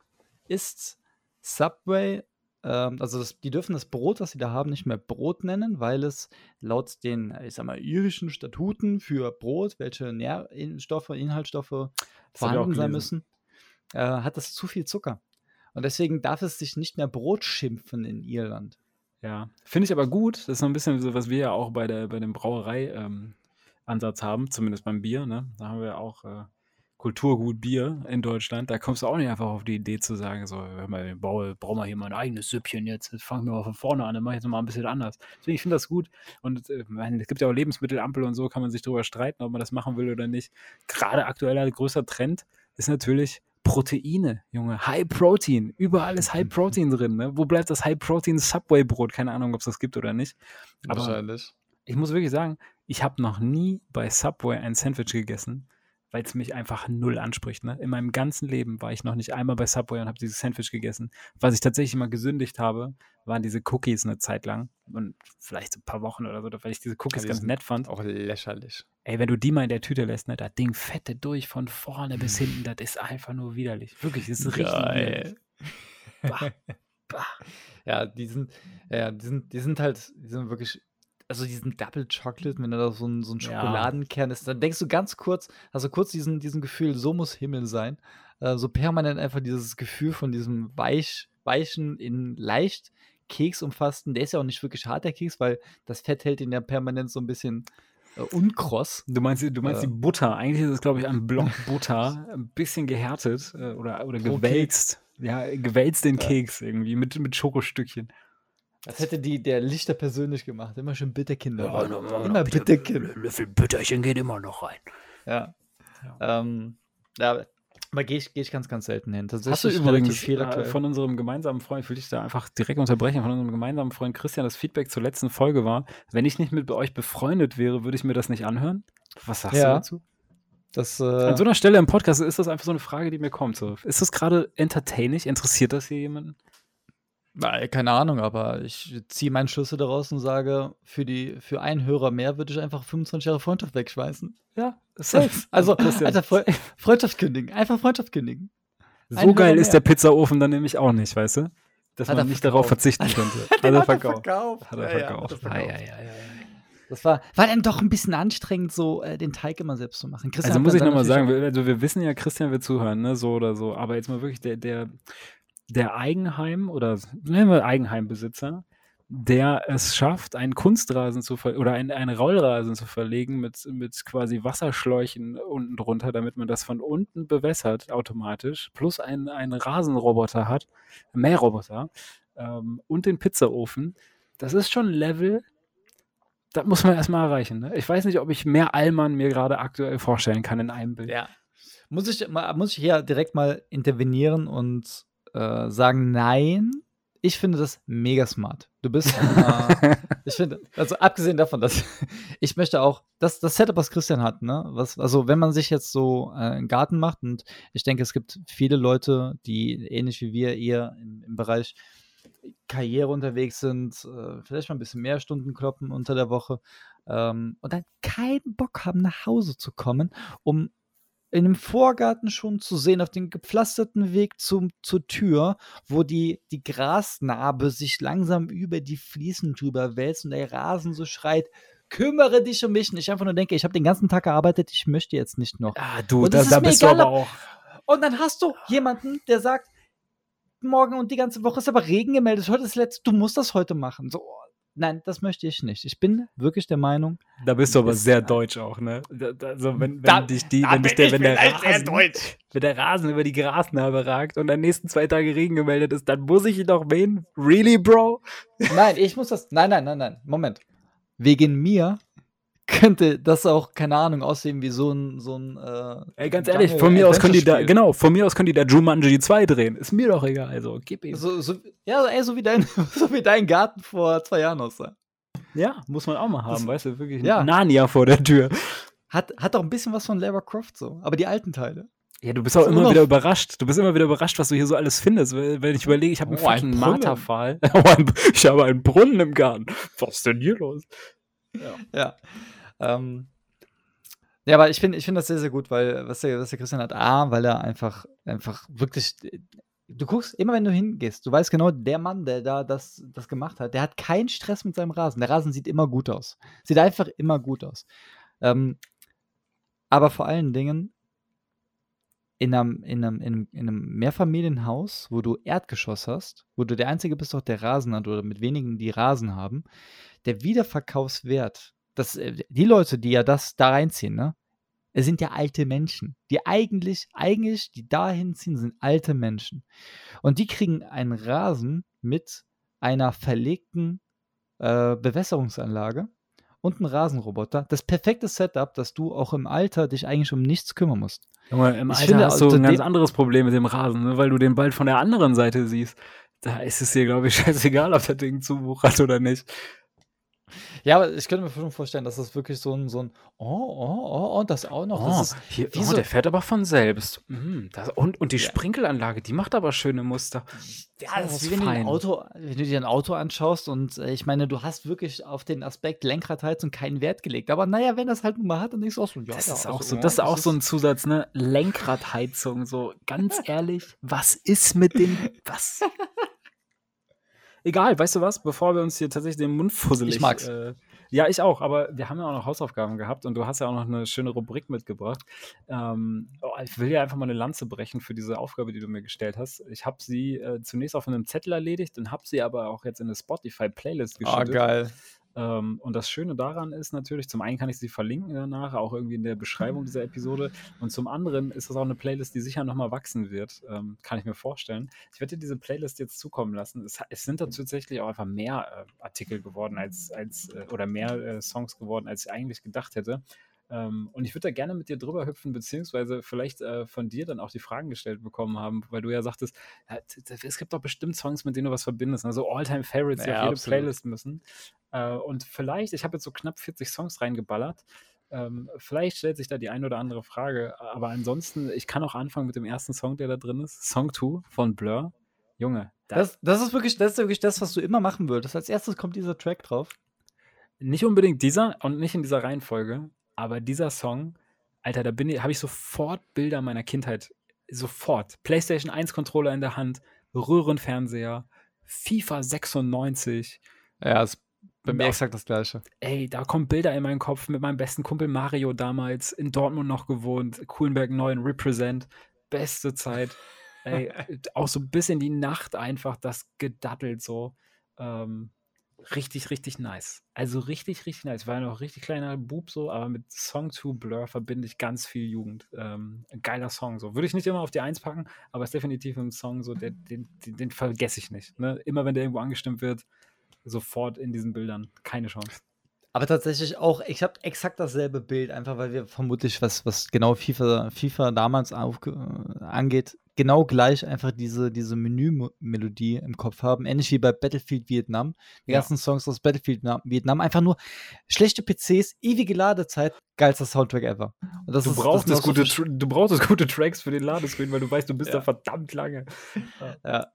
ist Subway, ähm, also das, die dürfen das Brot, was sie da haben, nicht mehr Brot nennen, weil es laut den, ich sag mal, irischen Statuten für Brot, welche Nährstoffe, Inhaltsstoffe vorhanden sein müssen, äh, hat das zu viel Zucker. Und deswegen darf es sich nicht mehr Brot schimpfen in Irland. Ja, finde ich aber gut. Das ist so ein bisschen so, was wir ja auch bei, der, bei dem Brauerei-Ansatz haben, zumindest beim Bier. Ne? Da haben wir auch äh, Kulturgut Bier in Deutschland. Da kommst du auch nicht einfach auf die Idee zu sagen, so, hör mal, wir bauen, brauchen wir hier mal ein eigenes Süppchen jetzt. Jetzt fangen wir mal von vorne an, dann mache ich jetzt mal ein bisschen anders. Deswegen, ich finde das gut. Und äh, es gibt ja auch Lebensmittelampel und so, kann man sich darüber streiten, ob man das machen will oder nicht. Gerade aktueller größer Trend ist natürlich Proteine, Junge. High Protein. Überall ist High Protein drin. Ne? Wo bleibt das High Protein Subway Brot? Keine Ahnung, ob es das gibt oder nicht. Aber Wahrscheinlich. ich muss wirklich sagen, ich habe noch nie bei Subway ein Sandwich gegessen, weil es mich einfach null anspricht. Ne? In meinem ganzen Leben war ich noch nicht einmal bei Subway und habe dieses Sandwich gegessen. Was ich tatsächlich mal gesündigt habe, waren diese Cookies eine Zeit lang. Und vielleicht so ein paar Wochen oder so, weil ich diese Cookies die ganz nett fand. Auch lächerlich. Ey, wenn du die mal in der Tüte lässt, ne, das Ding fettet durch von vorne bis hinten, das ist einfach nur widerlich. Wirklich, das ist richtig widerlich. Bah, bah. Ja, die sind, ja, die sind, die sind halt, die sind wirklich, also diesen Double Chocolate, wenn da so ein, so ein Ja. Schokoladenkern ist, dann denkst du ganz kurz, also kurz diesen, diesen Gefühl, so muss Himmel sein. Äh, so permanent einfach dieses Gefühl von diesem weich, weichen, in leicht Keks umfassten. Der ist ja auch nicht wirklich hart, der Keks, weil das Fett hält ihn ja permanent so ein bisschen äh, unkross. Du meinst, du meinst Äh. die Butter. Eigentlich ist es, glaube ich, ein Block Butter, ein bisschen gehärtet äh, oder, oder gewälzt. Ja, gewälzt den Ja. Keks irgendwie mit, mit Schokostückchen. Das hätte die, der Lichter persönlich gemacht. Immer schön Bitterkinder. Ja, noch- noch- Immer bitte- Bitterkind. Löffel Bütterchen geht immer noch rein. Ja. Ähm, ja, aber gehe ich, geh ich ganz, ganz selten hin. Hast du übrigens viel äh, aktuell. von unserem gemeinsamen Freund, ich will dich da einfach direkt unterbrechen, von unserem gemeinsamen Freund Christian, das Feedback zur letzten Folge war, wenn ich nicht mit euch befreundet wäre, würde ich mir das nicht anhören? Was sagst Ja. du dazu? das, An so äh, einer Stelle im Podcast ist das einfach so eine Frage, die mir kommt. So. Ist das gerade entertaining? Interessiert das hier jemanden? Keine Ahnung, aber ich ziehe meinen Schlüsse daraus und sage, für, die, für einen Hörer mehr würde ich einfach 25 Jahre Freundschaft wegschmeißen. Ja, Safe. Also. Alter, Fre Freundschaft kündigen. Einfach Freundschaft kündigen. So Ein geil ist der Pizzaofen dann nämlich auch nicht, weißt du? Dass Hat man er nicht darauf verkauft. verzichten könnte. Hat er verkauft. verkauft. Hat er Ja, ja, verkauft. hat er verkauft. Ei. Das war, war dann doch ein bisschen anstrengend, so äh, den Teig immer selbst zu machen. Christian Also muss ich nochmal sagen, wir, also wir wissen ja, Christian wird zuhören, ne, so oder so, aber jetzt mal wirklich der, der, der Eigenheim oder nennen wir Eigenheimbesitzer, der es schafft, einen Kunstrasen zu ver oder einen, einen Rollrasen zu verlegen mit, mit quasi Wasserschläuchen unten drunter, damit man das von unten bewässert automatisch, plus einen, einen Rasenroboter hat, Mähroboter ähm, und den Pizzaofen. Das ist schon Level, das muss man erstmal erreichen. Ne? Ich weiß nicht, ob ich mehr Allmann mir gerade aktuell vorstellen kann in einem Bild. Ja. Muss ich, muss ich hier direkt mal intervenieren und äh, sagen, nein, ich finde das mega smart. Du bist, äh, ich finde, also abgesehen davon, dass ich möchte auch, das, das Setup, was Christian hat, ne, was, also wenn man sich jetzt so äh, einen Garten macht und ich denke, es gibt viele Leute, die ähnlich wie wir eher im, im Bereich Karriere unterwegs sind, äh, vielleicht mal ein bisschen mehr Stunden kloppen unter der Woche ähm, und dann keinen Bock haben, nach Hause zu kommen, um in dem Vorgarten schon zu sehen, auf dem gepflasterten Weg zum, zur Tür, wo die, die Grasnarbe sich langsam über die Fliesen drüber wälzt und der Rasen so schreit, kümmere dich um mich. Und ich einfach nur denke, ich habe den ganzen Tag gearbeitet, ich möchte jetzt nicht noch. Ah, du, Und da, das ist da mir bist egal, du aber auch. Und dann hast du jemanden, der sagt, morgen und die ganze Woche ist aber Regen gemeldet, heute ist letzte, du musst das heute machen. So, nein, das möchte ich nicht. Ich bin wirklich der Meinung, Da bist du aber sehr deutsch auch, ne? Also wenn, wenn Da- dich die, wenn dich der, wenn der Rasen, deutsch. wenn der Rasen über die Grasnarbe ragt und am nächsten zwei Tage Regen gemeldet ist, dann muss ich ihn doch mähen. Really, Bro? nein, ich muss das, nein, nein, nein, nein, Moment. Wegen mir könnte das auch, keine Ahnung, aussehen wie so ein, so ein, äh, Ey, ganz ehrlich, von mir aus können die da, genau, von mir aus können die da Jumanji 2 drehen. Ist mir doch egal, also gib ihm. So, so, ja, ey, so wie dein, so wie dein Garten vor zwei Jahren aussah. Ja, muss man auch mal haben, Das- weißt du, wirklich Ja. Narnia vor der Tür. Hat, hat auch ein bisschen was von Lara Croft so, aber die alten Teile. Ja, du bist auch immer immer wieder überrascht. Du bist immer wieder überrascht, was du hier so alles findest. Weil- Wenn ich überlege, ich habe einen Oh, fucking Brunnen. Marterpfahl. Oh, ich habe einen Brunnen im Garten. Was ist denn hier los? Ja. Ähm, ja, aber ich finde ich find das sehr, sehr gut, weil was der, was der Christian hat, A, weil er einfach, einfach wirklich, du guckst, immer wenn du hingehst, du weißt genau, der Mann, der da das, das gemacht hat, der hat keinen Stress mit seinem Rasen. Der Rasen sieht immer gut aus. Sieht einfach immer gut aus. Ähm, aber vor allen Dingen in einem, in, einem, in, einem, in einem Mehrfamilienhaus, wo du Erdgeschoss hast, wo du der Einzige bist, der Rasen hat oder mit wenigen, die Rasen haben, der Wiederverkaufswert, das, äh, die Leute, die ja das da reinziehen, ne? Es sind ja alte Menschen. Die eigentlich, eigentlich, die da hinziehen, sind alte Menschen. Und die kriegen einen Rasen mit einer verlegten äh, Bewässerungsanlage und einen Rasenroboter. Das perfekte Setup, dass du auch im Alter dich eigentlich um nichts kümmern musst. Junge, im Ich Alter finde, hast du also ein ganz anderes Problem mit dem Rasen, ne? weil du den bald von der anderen Seite siehst. Da ist es dir, glaube ich, scheißegal, ob das Ding zuwuchert oder nicht. Ja, aber ich könnte mir schon vorstellen, dass das wirklich so ein, so ein Oh, oh, oh, oh, das auch noch. Das ist, hier, oh, so- der fährt aber von selbst. Mhm, das, und, und die Ja. Sprinkelanlage, die macht aber schöne Muster. Ja, das ist ist wie wenn du, ein fein. Auto, wenn du dir ein Auto anschaust und äh, ich meine, du hast wirklich auf den Aspekt Lenkradheizung keinen Wert gelegt. Aber naja, wenn das halt nun mal hat, dann denkst du auch so, ja, Das ja, ist auch also, so, das ist auch so ein Zusatz, ne? Lenkradheizung, so ganz ehrlich, was ist mit dem, was? Egal, weißt du was? Bevor wir uns hier tatsächlich den Mund fusselig. Ich mag's. Äh, ja, ich auch, aber wir haben ja auch noch Hausaufgaben gehabt und du hast ja auch noch eine schöne Rubrik mitgebracht. Ähm, oh, ich will ja einfach mal eine Lanze brechen für diese Aufgabe, die du mir gestellt hast. Ich habe sie äh, zunächst auf einem Zettel erledigt und habe sie aber auch jetzt in eine Spotify-Playlist Ah, geschüttet. geil. Ähm, und das Schöne daran ist natürlich, zum einen kann ich sie verlinken danach, auch irgendwie in der Beschreibung dieser Episode. Und zum anderen ist das auch eine Playlist, die sicher nochmal wachsen wird. Ähm, kann ich mir vorstellen. Ich werde dir diese Playlist jetzt zukommen lassen. Es, es sind da tatsächlich auch einfach mehr äh, Artikel geworden als, als äh, oder mehr äh, Songs geworden, als ich eigentlich gedacht hätte. Ähm, und ich würde da gerne mit dir drüber hüpfen, beziehungsweise vielleicht äh, von dir dann auch die Fragen gestellt bekommen haben, weil du ja sagtest, ja, es gibt doch bestimmt Songs, mit denen du was verbindest, also All-Time-Favorites, die Ja, auf jede absolut. Playlist müssen. Äh, und vielleicht, ich habe jetzt so knapp 40 Songs reingeballert. Ähm, vielleicht stellt sich da die ein oder andere Frage, aber ansonsten, ich kann auch anfangen mit dem ersten Song, der da drin ist. Song 2 von Blur. Junge, da, Das, das, ist wirklich, das ist wirklich das, was du immer machen würdest. Als erstes kommt dieser Track drauf. nicht unbedingt dieser und nicht in dieser Reihenfolge, aber dieser Song, Alter, da bin ich, habe ich sofort Bilder meiner Kindheit. Sofort. PlayStation 1 Controller in der Hand, Röhrenfernseher, FIFA 96. Ja, ist bei mir exakt das Gleiche. Ey, da kommen Bilder in meinen Kopf mit meinem besten Kumpel Mario damals, in Dortmund noch gewohnt, Kuhlenberg 9, Represent, beste Zeit. Ey, auch so bis in die Nacht einfach das gedattelt so. Ähm, richtig, richtig nice. Also richtig, richtig nice. War ja noch richtig kleiner Bub so, aber mit Song 2 Blur verbinde ich ganz viel Jugend. Ähm, ein geiler Song so. Würde ich nicht immer auf die Eins packen, aber ist definitiv ein Song so, der, den, den, den vergesse ich nicht. Ne? Immer wenn der irgendwo angestimmt wird, sofort in diesen Bildern. Keine Chance. Aber tatsächlich auch, ich habe exakt dasselbe Bild, einfach weil wir vermutlich, was, was genau FIFA, FIFA damals aufge, äh, angeht, genau gleich einfach diese, diese Menü-Melodie im Kopf haben. Ähnlich wie bei Battlefield Vietnam. Die Ja. ganzen Songs aus Battlefield Na- Vietnam. Einfach nur schlechte PCs, ewige Ladezeit, geilster Soundtrack ever. Und das Du ist- das brauchst, so gute, du brauchst gute Tracks für den Ladescreen, weil du weißt, du bist Ja. da verdammt lange. Ja.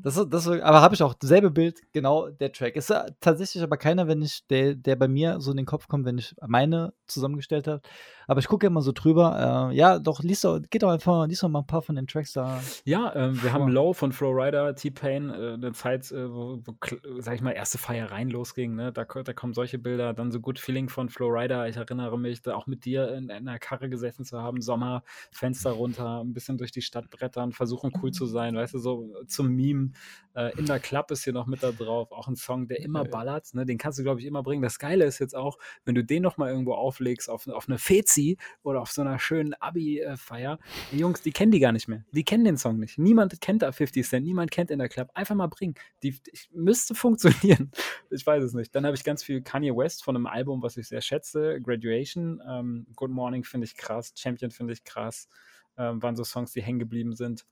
Das, das, aber habe ich auch dasselbe Bild, genau der Track. Ist ja tatsächlich aber keiner, wenn ich, der, der bei mir so in den Kopf kommt, wenn ich meine zusammengestellt habe. Aber ich gucke immer so drüber. Äh, ja, doch, liest doch, geht doch einfach, liest doch mal ein paar von den Tracks da. Ja, ähm, wir haben Low von Flowrider, T-Pain, äh, eine Zeit, äh, wo, wo, sag ich mal, erste Feiereien losging. Ne? Da, da kommen solche Bilder. Dann so Good Feeling von Flowrider. Ich erinnere mich, da auch mit dir in, in einer Karre gesessen zu haben. Sommer, Fenster runter, ein bisschen durch die Stadt brettern, versuchen cool zu sein, weißt du, so zum Meme. Äh, in der Club ist hier noch mit da drauf. Auch ein Song, der immer ballert. Ne? Den kannst du, glaube ich, immer bringen. Das Geile ist jetzt auch, wenn du den nochmal irgendwo auflegst auf, auf eine Fezi Festi oder auf so einer schönen Abi-Feier. Die Jungs, die kennen die gar nicht mehr. Die kennen den Song nicht. Niemand kennt da 50 Cent, niemand kennt in der Club. Einfach mal bringen. Die, die müsste funktionieren. Ich weiß es nicht. Dann habe ich ganz viel Kanye West von einem Album, was ich sehr schätze. Graduation. Ähm, Good Morning finde ich krass. Champion finde ich krass. Ähm, waren so Songs, die hängen geblieben sind.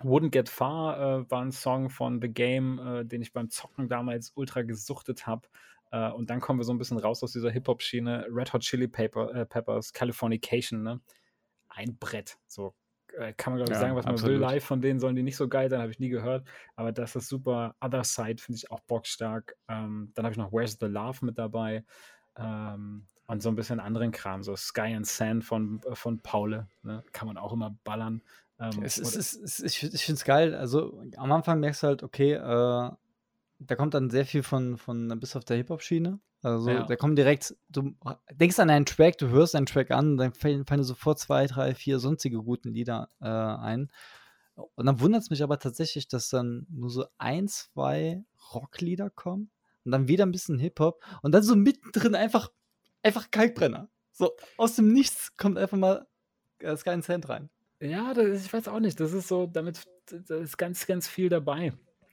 Wouldn't Get Far äh, war ein Song von The Game, äh, den ich beim Zocken damals ultra gesuchtet habe. Äh, und dann kommen wir so ein bisschen raus aus dieser Hip-Hop-Schiene. Red Hot Chili Paper, äh, Peppers, Californication, ne? Ein Brett. So äh, kann man, glaube ich, ja, sagen, was absolut. man will. Live von denen sollen die nicht so geil sein, habe ich nie gehört. Aber das ist super. Other Side finde ich auch bockstark. Ähm, dann habe ich noch Where's the Love mit dabei. Ähm, und so ein bisschen anderen Kram, so Sky and Sand von, äh, von Paule. Ne? Kann man auch immer ballern. Ähm, es, es, es, ich ich finde es geil. Also am Anfang merkst du halt, okay, äh, da kommt dann sehr viel von, von bis auf der Hip-Hop-Schiene. Also ja. da kommt direkt, du denkst an einen Track, du hörst einen Track an, dann fallen, fallen sofort zwei, drei, vier sonstige guten Lieder äh, ein. Und dann wundert es mich aber tatsächlich, dass dann nur so ein, zwei Rocklieder kommen und dann wieder ein bisschen Hip-Hop und dann so mittendrin einfach, einfach Kalkbrenner. So aus dem Nichts kommt einfach mal äh, Sky Cent rein. Ja, das, ich weiß auch nicht. Das ist so, damit da ist ganz, ganz viel dabei.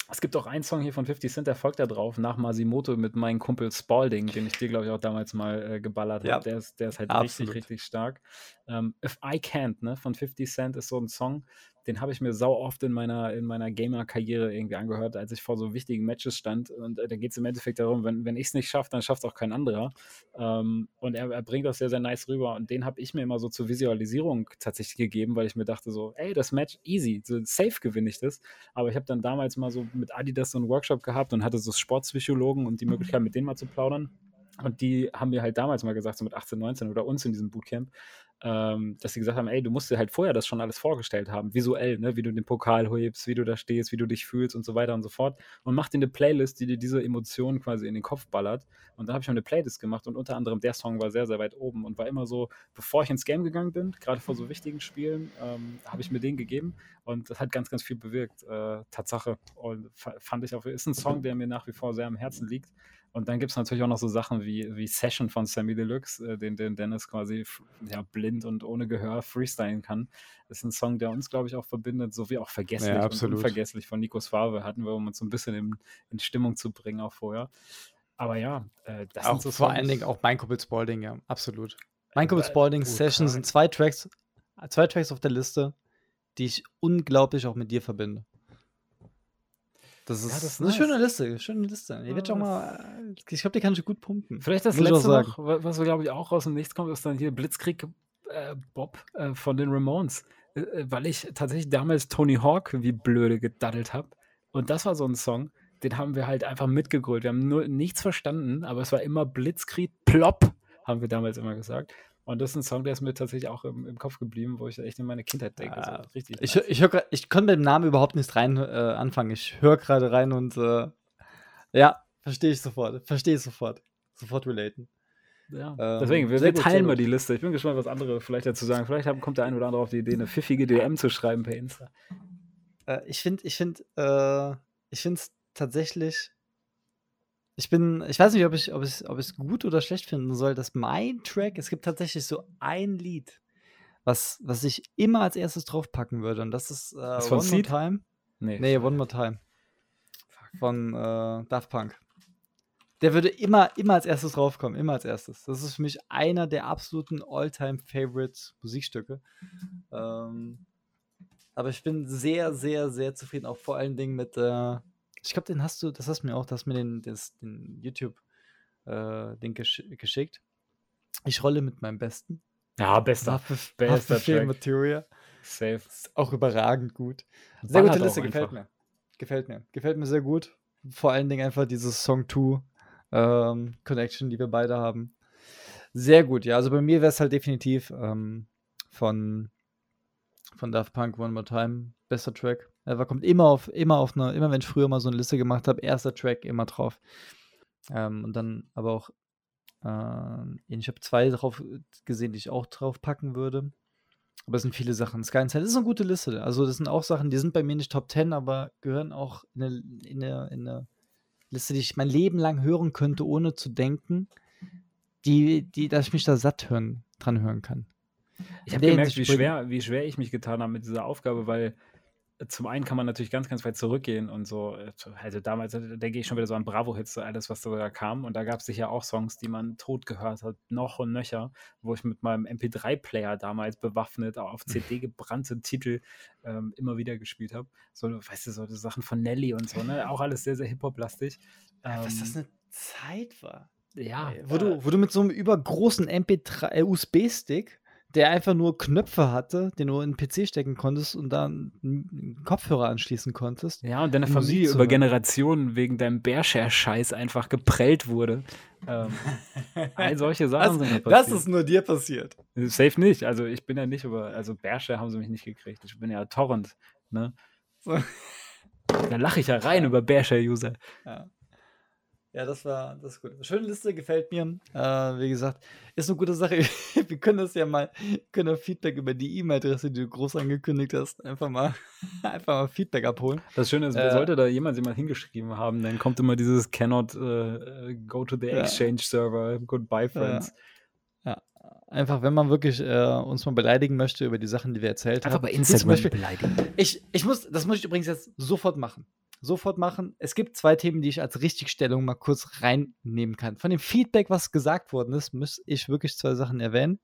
Es gibt auch einen Song hier von 50 Cent, der folgt da drauf, nach Masimoto mit meinem Kumpel Spalding, den ich dir, glaube ich, auch damals mal äh, geballert ja. habe. Der ist, der ist halt Absolut. richtig, richtig stark. Ähm, If I Can't, ne, von 50 Cent ist so ein Song, den habe ich mir sau oft in meiner, in meiner Gamer-Karriere irgendwie angehört, als ich vor so wichtigen Matches stand. Und äh, da geht es im Endeffekt darum, wenn, wenn ich es nicht schaffe, dann schafft es auch kein anderer. Ähm, und er, er, bringt das sehr, sehr nice rüber. Und den habe ich mir immer so zur Visualisierung tatsächlich gegeben, weil ich mir dachte so, ey, das Match easy, so safe gewinne ich das. Aber ich habe dann damals mal so mit Adidas so einen Workshop gehabt und hatte so Sportpsychologen und die mhm. Möglichkeit, mit denen mal zu plaudern. Und die haben mir halt damals mal gesagt, so mit 18, 19 oder uns in diesem Bootcamp, ähm, dass sie gesagt haben, ey, du musst dir halt vorher das schon alles vorgestellt haben, visuell, ne, wie du den Pokal hebst, wie du da stehst, wie du dich fühlst und so weiter und so fort. Und mach dir eine Playlist, die dir diese Emotionen quasi in den Kopf ballert. Und dann habe ich mir eine Playlist gemacht und unter anderem der Song war sehr, sehr weit oben und war immer so, bevor ich ins Game gegangen bin, gerade vor so wichtigen Spielen, ähm, habe ich mir den gegeben und das hat ganz, ganz viel bewirkt. Äh, Tatsache. Und fand ich auch, ist ein Song, der mir nach wie vor sehr am Herzen liegt. Und dann gibt es natürlich auch noch so Sachen wie, wie Session von Sammy Deluxe, äh, den, den Dennis quasi ja, blind und ohne Gehör freestylen kann. Das ist ein Song, der uns, glaube ich, auch verbindet, so wie auch Vergesslich ja, und Unvergesslich von Nikos Farbe hatten wir, um uns so ein bisschen in, in Stimmung zu bringen, auch vorher. Aber ja, äh, das auch sind so Vor allen Dingen auch Mein Kumpel Spalding, ja, absolut. Mein Kumpel Spalding Session sind zwei Tracks, zwei Tracks auf der Liste, die ich unglaublich auch mit dir verbinde. Das ist, ja, das ist eine nice. schöne Liste, schöne Liste. Ich, ja, mal, ich glaube, die kann ich gut pumpen. Vielleicht das Muss letzte noch, was glaube ich auch raus dem Nichts kommt, ist dann hier Blitzkrieg äh, Bob äh, von den Ramones. Äh, äh, weil ich tatsächlich damals Tony Hawk wie blöde gedaddelt habe. Und das war so ein Song, den haben wir halt einfach mitgegrölt. Wir haben nur nichts verstanden, aber es war immer Blitzkrieg, plopp, haben wir damals immer gesagt. Und das ist ein Song, der ist mir tatsächlich auch im, im Kopf geblieben, wo ich echt in meine Kindheit denke. Ah, so, richtig ich, nice. ich, ich kann mit dem Namen überhaupt nicht rein äh, anfangen. Ich höre gerade rein und äh, ja, verstehe ich sofort. Verstehe ich sofort. Sofort relaten. Ja. Ähm, Deswegen, wir, wir teilen mal die Liste. Ich bin gespannt, was andere vielleicht dazu sagen. Vielleicht kommt der ein oder andere auf die Idee, eine pfiffige DM zu schreiben per Insta. Äh, ich finde, ich finde, äh, ich finde es tatsächlich ich bin, ich weiß nicht, ob ich, ob ich, ob ich es gut oder schlecht finden soll, dass mein Track, es gibt tatsächlich so ein Lied, was, was ich immer als erstes draufpacken würde. Und das ist, äh, ist One Seed? More Time. Nee. nee, One More Time. Von äh, Daft Punk. Der würde immer, immer als erstes draufkommen, immer als erstes. Das ist für mich einer der absoluten All-Time-Favorite Musikstücke. Ähm, aber ich bin sehr, sehr, sehr zufrieden, auch vor allen Dingen mit, äh, ich glaube, den hast du, das hast du mir auch, das mir den, das, den YouTube äh, den gesch geschickt. Ich rolle mit meinem Besten. Ja, bester. Waffe, bester Waffe Material. Safe. Ist auch überragend gut. Sehr gute Liste, gefällt mir. gefällt mir. Gefällt mir sehr gut. Vor allen Dingen einfach dieses Song 2 ähm, Connection, die wir beide haben. Sehr gut, ja. Also bei mir wäre es halt definitiv ähm, von, von Daft Punk One More Time bester Track. Er kommt immer auf, immer auf eine, immer wenn ich früher mal so eine Liste gemacht habe, erster Track immer drauf. Ähm, und dann aber auch, äh, ich habe zwei drauf gesehen, die ich auch drauf packen würde. Aber es sind viele Sachen. Sky and Sand ist eine gute Liste. Also, das sind auch Sachen, die sind bei mir nicht Top 10, aber gehören auch in eine, in eine, in eine Liste, die ich mein Leben lang hören könnte, ohne zu denken, die, die, dass ich mich da satt hören, dran hören kann. Ich habe gemerkt, wie schwer, wie schwer ich mich getan habe mit dieser Aufgabe, weil zum einen kann man natürlich ganz, ganz weit zurückgehen und so. Äh, also damals äh, denke ich schon wieder so an Bravo-Hits, alles, was da kam. Und da gab es sicher auch Songs, die man tot gehört hat, noch und nöcher, wo ich mit meinem MP3-Player damals bewaffnet, auf CD gebrannte Titel ähm, immer wieder gespielt habe. So, weißt du, so Sachen von Nelly und so, ne? Auch alles sehr, sehr Hip-Hop-lastig. Ähm, was das eine Zeit war. Ja. Wo, äh, du, wo du mit so einem übergroßen MP3, äh, USB-Stick der einfach nur Knöpfe hatte, den du in den PC stecken konntest und dann einen Kopfhörer anschließen konntest. Ja, und deine Familie über Generationen wegen deinem Bearshare-Scheiß einfach geprellt wurde. Ähm, all solche Sachen das, sind passiert. Das ist nur dir passiert. Safe nicht. Also ich bin ja nicht über, also Bearshare haben sie mich nicht gekriegt. Ich bin ja Torrent. Ne? So. Da lache ich ja rein über Bearshare-User. Ja. Ja, das war das ist gut. Schöne Liste, gefällt mir. Äh, wie gesagt, ist eine gute Sache. Wir können das ja mal, können Feedback über die E-Mail-Adresse, die du groß angekündigt hast, einfach mal, einfach mal Feedback abholen. Das Schöne ist, äh, sollte da jemand sie mal hingeschrieben haben, dann kommt immer dieses cannot uh, go to the exchange server, goodbye friends. Ja. ja. Einfach, wenn man wirklich äh, uns mal beleidigen möchte über die Sachen, die wir erzählt haben. Einfach bei Instagram Beispiel, beleidigen. Ich, ich muss, das muss ich übrigens jetzt sofort machen sofort machen. Es gibt zwei Themen, die ich als Richtigstellung mal kurz reinnehmen kann. Von dem Feedback, was gesagt worden ist, muss ich wirklich zwei Sachen erwähnen.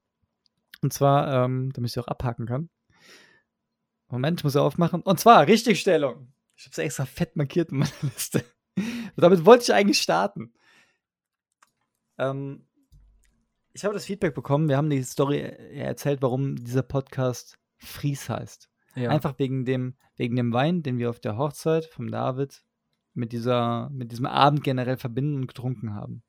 Und zwar, ähm, damit ich sie auch abhaken kann. Moment, ich muss sie aufmachen. Und zwar Richtigstellung. Ich habe es extra fett markiert in meiner Liste. damit wollte ich eigentlich starten. Ähm, ich habe das Feedback bekommen. Wir haben die Story erzählt, warum dieser Podcast Fries heißt. Ja. Einfach wegen dem, wegen dem Wein, den wir auf der Hochzeit vom David mit, dieser, mit diesem Abend generell verbinden und getrunken haben.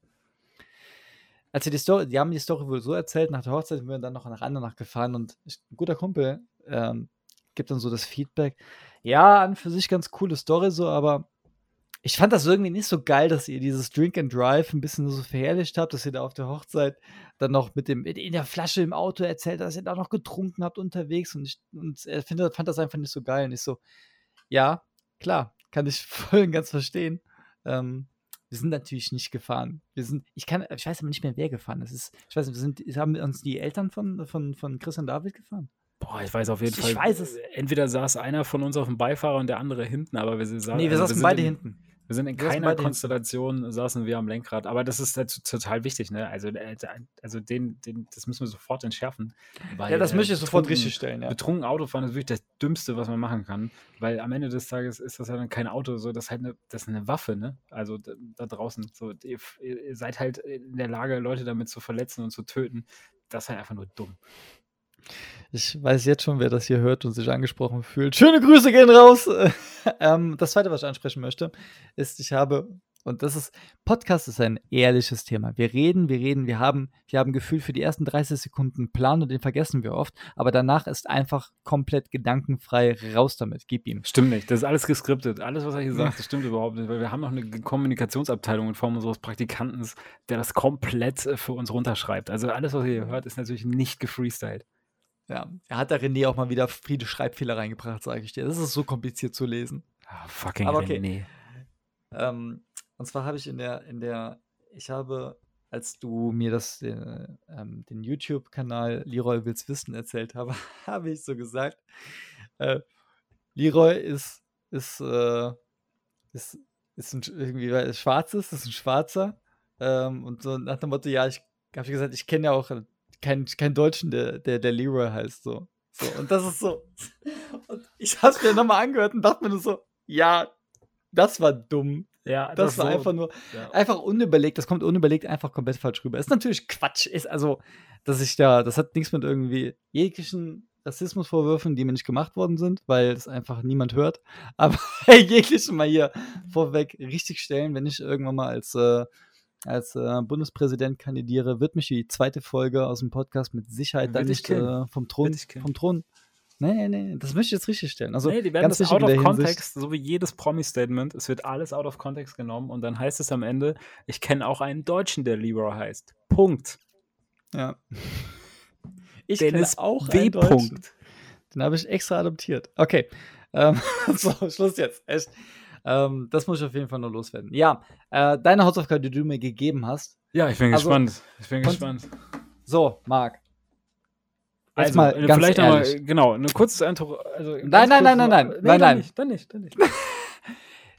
Als wir die Story, die haben die Story wohl so erzählt, nach der Hochzeit sind wir dann noch nach Andernach gefahren und ein guter Kumpel ähm, gibt dann so das Feedback. Ja, an für sich ganz coole Story so, aber ich fand das irgendwie nicht so geil, dass ihr dieses Drink and Drive ein bisschen so verherrlicht habt, dass ihr da auf der Hochzeit dann noch mit dem in der Flasche im Auto erzählt, dass ihr da noch getrunken habt unterwegs und ich und er find, fand das einfach nicht so geil und ich so ja, klar, kann ich voll und ganz verstehen. Ähm, wir sind natürlich nicht gefahren. Wir sind, ich kann, ich weiß aber nicht mehr, wer gefahren ist. ist ich weiß nicht, wir sind, haben uns die Eltern von, von, von Chris und David gefahren? Boah, ich weiß auf jeden ich Fall. Ich weiß es. Entweder saß einer von uns auf dem Beifahrer und der andere hinten, aber wir saßen. Nee, wir also saßen beide in, hinten. Wir sind in keiner Konstellation, saßen wir am Lenkrad. Aber das ist halt total wichtig, ne? Also, äh, also den, den, das müssen wir sofort entschärfen. Weil, ja, das äh, möchte ich sofort richtig stellen. Ja. Betrunken Autofahren ist wirklich das Dümmste, was man machen kann. Weil am Ende des Tages ist das ja dann kein Auto, so das ist halt eine, das ist eine Waffe, ne? Also da, da draußen. So, ihr, ihr seid halt in der Lage, Leute damit zu verletzen und zu töten. Das ist halt einfach nur dumm. Ich weiß jetzt schon, wer das hier hört und sich angesprochen fühlt. Schöne Grüße gehen raus. ähm, das zweite, was ich ansprechen möchte, ist, ich habe, und das ist, Podcast ist ein ehrliches Thema. Wir reden, wir reden, wir haben, wir haben Gefühl für die ersten 30 Sekunden Plan und den vergessen wir oft, aber danach ist einfach komplett gedankenfrei raus damit. Gib ihm. Stimmt nicht. Das ist alles geskriptet. Alles, was er hier sagt, das stimmt überhaupt nicht, weil wir haben noch eine Kommunikationsabteilung in Form unseres Praktikanten, der das komplett äh, für uns runterschreibt. Also alles, was ihr hier hört, ist natürlich nicht gefreestylt. Ja, er hat da René auch mal wieder viele Schreibfehler reingebracht, sage ich dir. Das ist so kompliziert zu lesen. Oh, fucking Aber okay. René. Ähm, und zwar habe ich in der, in der, ich habe, als du mir das, äh, ähm, den YouTube-Kanal Leroy will's wissen erzählt habe, habe ich so gesagt, äh, Leroy ist, ist, äh, ist, ist ein, irgendwie ist schwarzes, ist ein Schwarzer. Ähm, und so nach dem Motto, ja, ich habe gesagt, ich kenne ja auch kein, kein Deutschen, der, der, der Leroy heißt so. so. Und das ist so. Und ich hab's mir nochmal angehört und dachte mir nur so, ja, das war dumm. Ja, das, das war so, einfach nur, ja. einfach unüberlegt, das kommt unüberlegt einfach komplett falsch rüber. Ist natürlich Quatsch, ist also, dass ich da, das hat nichts mit irgendwie jeglichen Rassismusvorwürfen, die mir nicht gemacht worden sind, weil es einfach niemand hört. Aber jegliche mal hier vorweg richtig stellen, wenn ich irgendwann mal als, äh, als äh, Bundespräsident kandidiere, wird mich die zweite Folge aus dem Podcast mit Sicherheit dann nicht äh, vom Thron, vom Thron. Nee, nee, nee, das möchte ich jetzt richtig stellen. Also nee, die werden ganz das out of context, so wie jedes Promi-Statement. Es wird alles out of context genommen und dann heißt es am Ende, ich kenne auch einen Deutschen, der Leroy heißt. Punkt. Ja. Ich kenne Dennis auch W. einen Deutschen. Punkt. Den habe ich extra adoptiert. Okay. Ähm, so, Schluss jetzt. Echt. Ähm, das muss ich auf jeden Fall nur loswerden. Ja, äh, deine Hausaufgabe, die du mir gegeben hast. Ja, ich bin Also, gespannt. Ich bin gespannt. So, Marc. Also, mal äh, ganz vielleicht ehrlich. nochmal, genau, eine kurze Intro. Also Nein, nein, nein, noch- nein, nein, Nee, nein, dann nein. Nicht, dann nicht, dann nicht.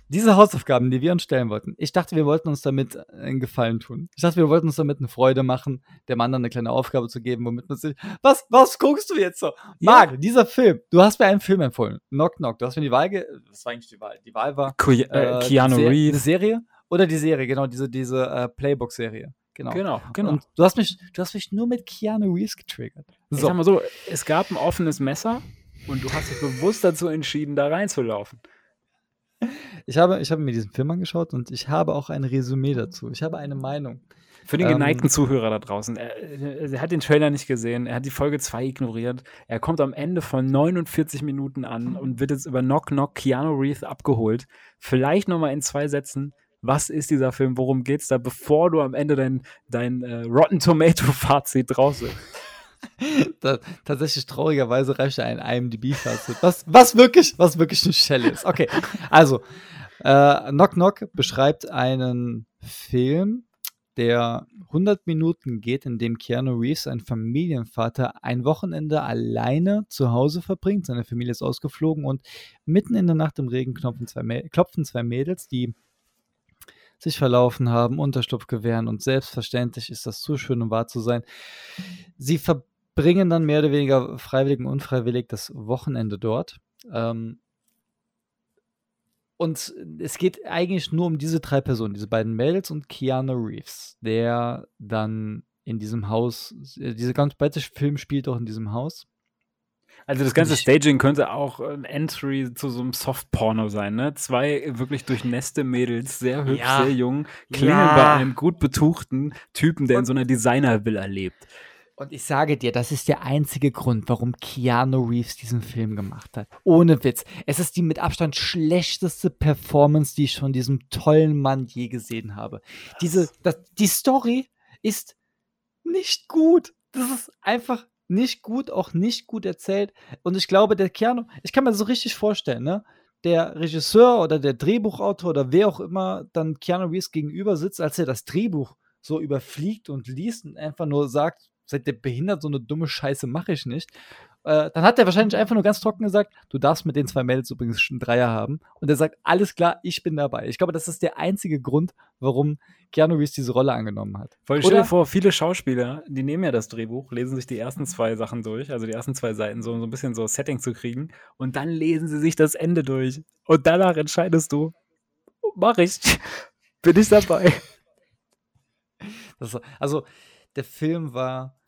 Diese Hausaufgaben, die wir uns stellen wollten, ich dachte, wir wollten uns damit einen Gefallen tun. Ich dachte, wir wollten uns damit eine Freude machen, dem anderen eine kleine Aufgabe zu geben, womit man sich. Was, was guckst du jetzt so? Marc, dieser Film, du hast mir einen Film empfohlen. Knock Knock. Du hast mir die Wahl ge Das war eigentlich die Wahl. Die Wahl war. Ki äh, äh, Keanu Se- Die Reeves. Serie oder die Serie, genau, diese, diese äh, Playbook-Serie. Genau. Genau, genau. Und du hast, mich, du hast mich nur mit Keanu Reeves getriggert. Ich So, sag mal so, es gab ein offenes Messer und du hast dich bewusst dazu entschieden, da reinzulaufen. Ich habe, ich habe mir diesen Film angeschaut und ich habe auch ein Resümee dazu. Ich habe eine Meinung. Für den Ähm, geneigten Zuhörer da draußen. Er, er hat den Trailer nicht gesehen, er hat die Folge 2 ignoriert. Er kommt am Ende von 49 Minuten an und wird jetzt über Knock Knock Keanu Reeves abgeholt. Vielleicht nochmal in zwei Sätzen. Was ist dieser Film? Worum geht's da, bevor du am Ende dein, dein äh, Rotten Tomato Fazit draußen? Tatsächlich traurigerweise reicht ein IMDb-Fazit. Was, was wirklich, was wirklich eine Schelle ist. Okay, also äh, Knock Knock beschreibt einen Film, der 100 Minuten geht, in dem Keanu Reeves, ein Familienvater, ein Wochenende alleine zu Hause verbringt. Seine Familie ist ausgeflogen und mitten in der Nacht im Regen klopfen zwei, Mä- klopfen zwei Mädels, die sich verlaufen haben, Unterschlupf gewähren und selbstverständlich ist das zu schön, um wahr zu sein. Sie verbringen dann mehr oder weniger freiwillig und unfreiwillig das Wochenende dort. Ähm, und es geht eigentlich nur um diese drei Personen, diese beiden Mädels und Keanu Reeves, der dann in diesem Haus, äh, dieser ganze Film spielt auch in diesem Haus. Also das ganze Staging könnte auch ein Entry zu so einem Softporno sein, ne? Zwei wirklich durchnässte Mädels, sehr hübsch, Ja. sehr jung, klingeln Ja. bei einem gut betuchten Typen, der in so einer Designervilla lebt. Und ich sage dir, das ist der einzige Grund, warum Keanu Reeves diesen Film gemacht hat. Ohne Witz. Es ist die mit Abstand schlechteste Performance, die ich von diesem tollen Mann je gesehen habe. Diese, das, die Story ist nicht gut. Das ist einfach nicht gut, auch nicht gut erzählt. Und ich glaube, der Keanu, ich kann mir das so richtig vorstellen, ne? Der Regisseur oder der Drehbuchautor oder wer auch immer dann Keanu Reeves gegenüber sitzt, als er das Drehbuch so überfliegt und liest und einfach nur sagt, seid ihr behindert, so eine dumme Scheiße mache ich nicht. Äh, dann hat er wahrscheinlich einfach nur ganz trocken gesagt, du darfst mit den zwei Mädels übrigens schon einen Dreier haben. Und er sagt, alles klar, ich bin dabei. Ich glaube, das ist der einzige Grund, warum Keanu Reeves diese Rolle angenommen hat. Weil stell dir Oder? vor, viele Schauspieler, die nehmen ja das Drehbuch, lesen sich die ersten zwei Sachen durch, also die ersten zwei Seiten, so, um so ein bisschen so Setting zu kriegen, und dann lesen sie sich das Ende durch. Und danach entscheidest du, mach ich, bin ich dabei. Das, also, der Film war.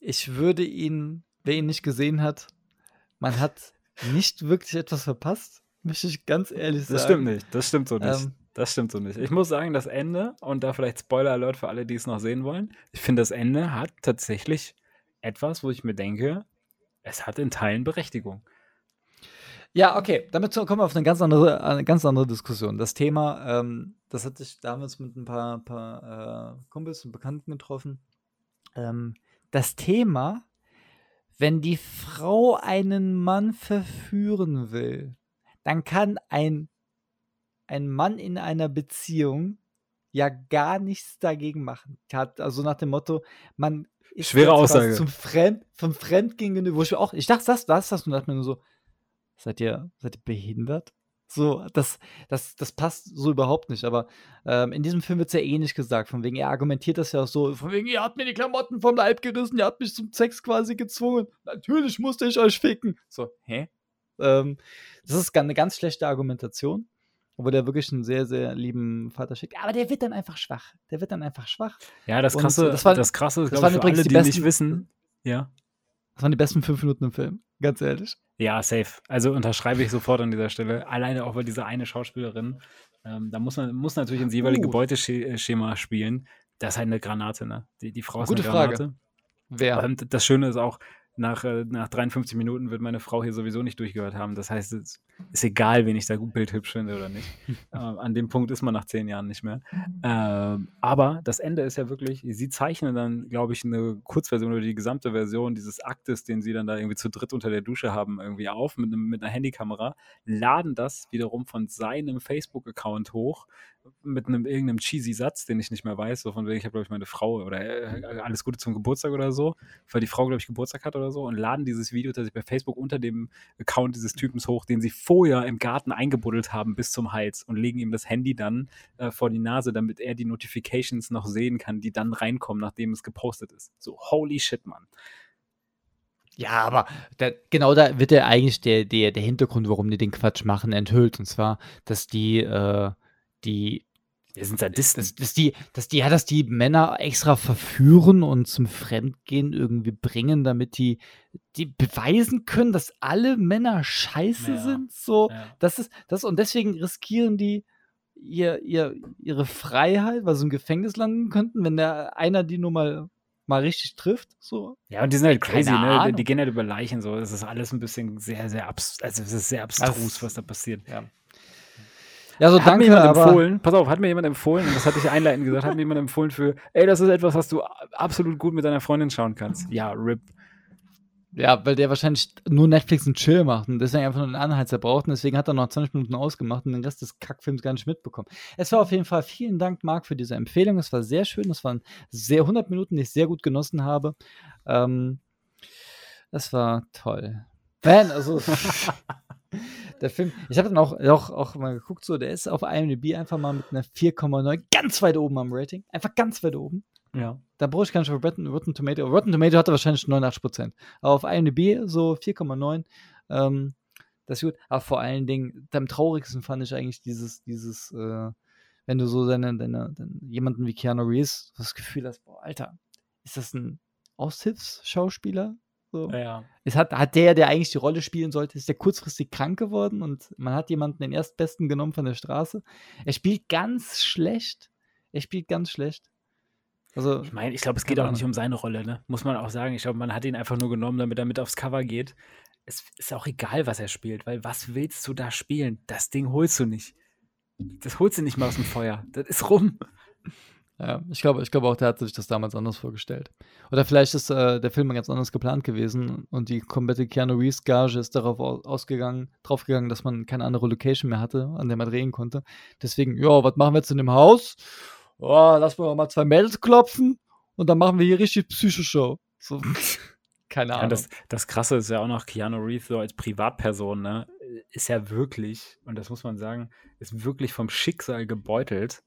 Ich würde ihn, wer ihn nicht gesehen hat, man hat nicht wirklich etwas verpasst, möchte ich ganz ehrlich sagen. Das stimmt nicht, das stimmt so nicht. Ähm, Das stimmt so nicht. Ich muss sagen, das Ende, und da vielleicht Spoiler Alert für alle, die es noch sehen wollen, ich finde, das Ende hat tatsächlich etwas, wo ich mir denke, es hat in Teilen Berechtigung. Ja, okay, damit kommen wir auf eine ganz andere, eine ganz andere Diskussion. Das Thema, ähm, das hatte ich damals mit ein paar, paar äh, Kumpels und Bekannten getroffen. Ähm, das Thema, wenn die Frau einen Mann verführen will, dann kann ein, ein Mann in einer Beziehung ja gar nichts dagegen machen. Hat also nach dem Motto, man ist Schwere Aussage. zum Fremd, vom Fremdgehen genug, wo ich auch, ich dachte, das, das, das, und dachte mir nur so, seid ihr, seid ihr behindert? So, das, das, das passt so überhaupt nicht. Aber ähm, in diesem Film wird es ja eh nicht gesagt. Von wegen, er argumentiert das ja auch so, von wegen, ihr habt mir die Klamotten vom Leib gerissen, ihr habt mich zum Sex quasi gezwungen. Natürlich musste ich euch ficken. So, hä? Ähm, das ist eine ganz schlechte Argumentation. Obwohl der wirklich einen sehr, sehr lieben Vater schickt. Aber der wird dann einfach schwach. Der wird dann einfach schwach. Ja, das Und krasse, das war- das krasse das waren übrigens alle, die die, nicht besten- wissen. Ja. Das waren die besten fünf Minuten im Film, ganz ehrlich. Ja, safe. Also unterschreibe ich sofort an dieser Stelle. Alleine auch weil diese eine Schauspielerin, ähm, da muss man muss natürlich ins jeweilige Uh. Beuteschema spielen. Das ist halt eine Granate, ne? Die, die Frau ist Gute eine Frage. Granate. Wer? Und das Schöne ist auch, nach, äh, nach 53 Minuten wird meine Frau hier sowieso nicht durchgehört haben. Das heißt, es ist egal, wen ich da gut bildhübsch finde oder nicht. äh, an dem Punkt ist man nach zehn Jahren nicht mehr. Ähm, aber das Ende ist ja wirklich, sie zeichnen dann, glaube ich, eine Kurzversion oder die gesamte Version dieses Aktes, den sie dann da irgendwie zu dritt unter der Dusche haben, irgendwie auf mit, einem, mit einer Handykamera, laden das wiederum von seinem Facebook-Account hoch mit einem irgendeinem cheesy Satz, den ich nicht mehr weiß, so von wegen, ich habe, glaube ich, meine Frau oder äh, alles Gute zum Geburtstag oder so, weil die Frau, glaube ich, Geburtstag hat oder so und laden dieses Video tatsächlich bei Facebook unter dem Account dieses Typens hoch, den sie vorher im Garten eingebuddelt haben bis zum Hals und legen ihm das Handy dann äh, vor die Nase, damit er die Notifications noch sehen kann, die dann reinkommen, nachdem es gepostet ist. So, holy shit, Mann. Ja, aber da, genau da wird ja eigentlich der, der, der Hintergrund, warum die den Quatsch machen, enthüllt. Und zwar, dass die, äh, die, Wir sind Sadisten. dass, dass die, dass die, ja, dass die Männer extra verführen und zum Fremdgehen irgendwie bringen, damit die, die beweisen können, dass alle Männer scheiße Ja. sind. So, Ja. das ist, das, und deswegen riskieren die ihr, ihr, ihre Freiheit, weil sie im Gefängnis landen könnten, wenn der einer die nur mal, mal richtig trifft. So. Ja, und die sind halt Keine crazy, ne? Die, Ahnung. die gehen halt über Leichen so. Es ist alles ein bisschen sehr, sehr abs also es ist sehr abstrus, Das- was da passiert. Ja. Ja, so hat danke, mir jemand empfohlen, pass auf, hat mir jemand empfohlen, und das hatte ich einleitend gesagt, hat mir jemand empfohlen für, ey, das ist etwas, was du absolut gut mit deiner Freundin schauen kannst. Ja, RIP. Ja, weil der wahrscheinlich nur Netflix und Chill macht und deswegen einfach nur einen Anheizer braucht und deswegen hat er noch 20 Minuten ausgemacht und den Rest des Kackfilms gar nicht mitbekommen. Es war auf jeden Fall vielen Dank, Marc, für diese Empfehlung. Es war sehr schön. Es waren sehr 100 Minuten, die ich sehr gut genossen habe. Ähm, das war toll. Man, also der Film, ich habe dann auch, auch, auch mal geguckt, so, der ist auf IMDb einfach mal mit einer 4,9 ganz weit oben am Rating. Einfach ganz weit oben. Ja. Da brauche ich gar nicht auf Rotten, Rotten Tomato. Rotten Tomato hatte wahrscheinlich 89%. Aber auf IMDb so 4,9. Ähm, das ist gut. Aber vor allen Dingen, am traurigsten fand ich eigentlich dieses, dieses, äh, wenn du so deine, deine, deine, jemanden wie Keanu Reeves das Gefühl hast, boah, Alter, ist das ein Aushilfsschauspieler? So. Ja. Es hat, hat der, der eigentlich die Rolle spielen sollte, ist der kurzfristig krank geworden und man hat jemanden den Erstbesten genommen von der Straße. Er spielt ganz schlecht. Er spielt ganz schlecht. Also, Ich meine, ich glaube, es geht auch nicht um seine Rolle, ne? Muss man auch sagen. Ich glaube, man hat ihn einfach nur genommen, damit er mit aufs Cover geht. Es ist auch egal, was er spielt, weil was willst du da spielen? Das Ding holst du nicht. Das holst du nicht mal aus dem Feuer. Das ist rum. Ja, ich glaube, ich glaube auch, der hat sich das damals anders vorgestellt. Oder vielleicht ist äh, der Film ganz anders geplant gewesen und die komplette Keanu Reeves Gage ist darauf au- ausgegangen, draufgegangen, dass man keine andere Location mehr hatte, an der man drehen konnte. Deswegen, ja, was machen wir jetzt in dem Haus? Oh, lass mal mal zwei Mädels klopfen und dann machen wir hier richtig Psychoshow. So, keine Ja, Ahnung. das, das Krasse ist ja auch noch, Keanu Reeves so als Privatperson, ne, ist ja wirklich, und das muss man sagen, ist wirklich vom Schicksal gebeutelt,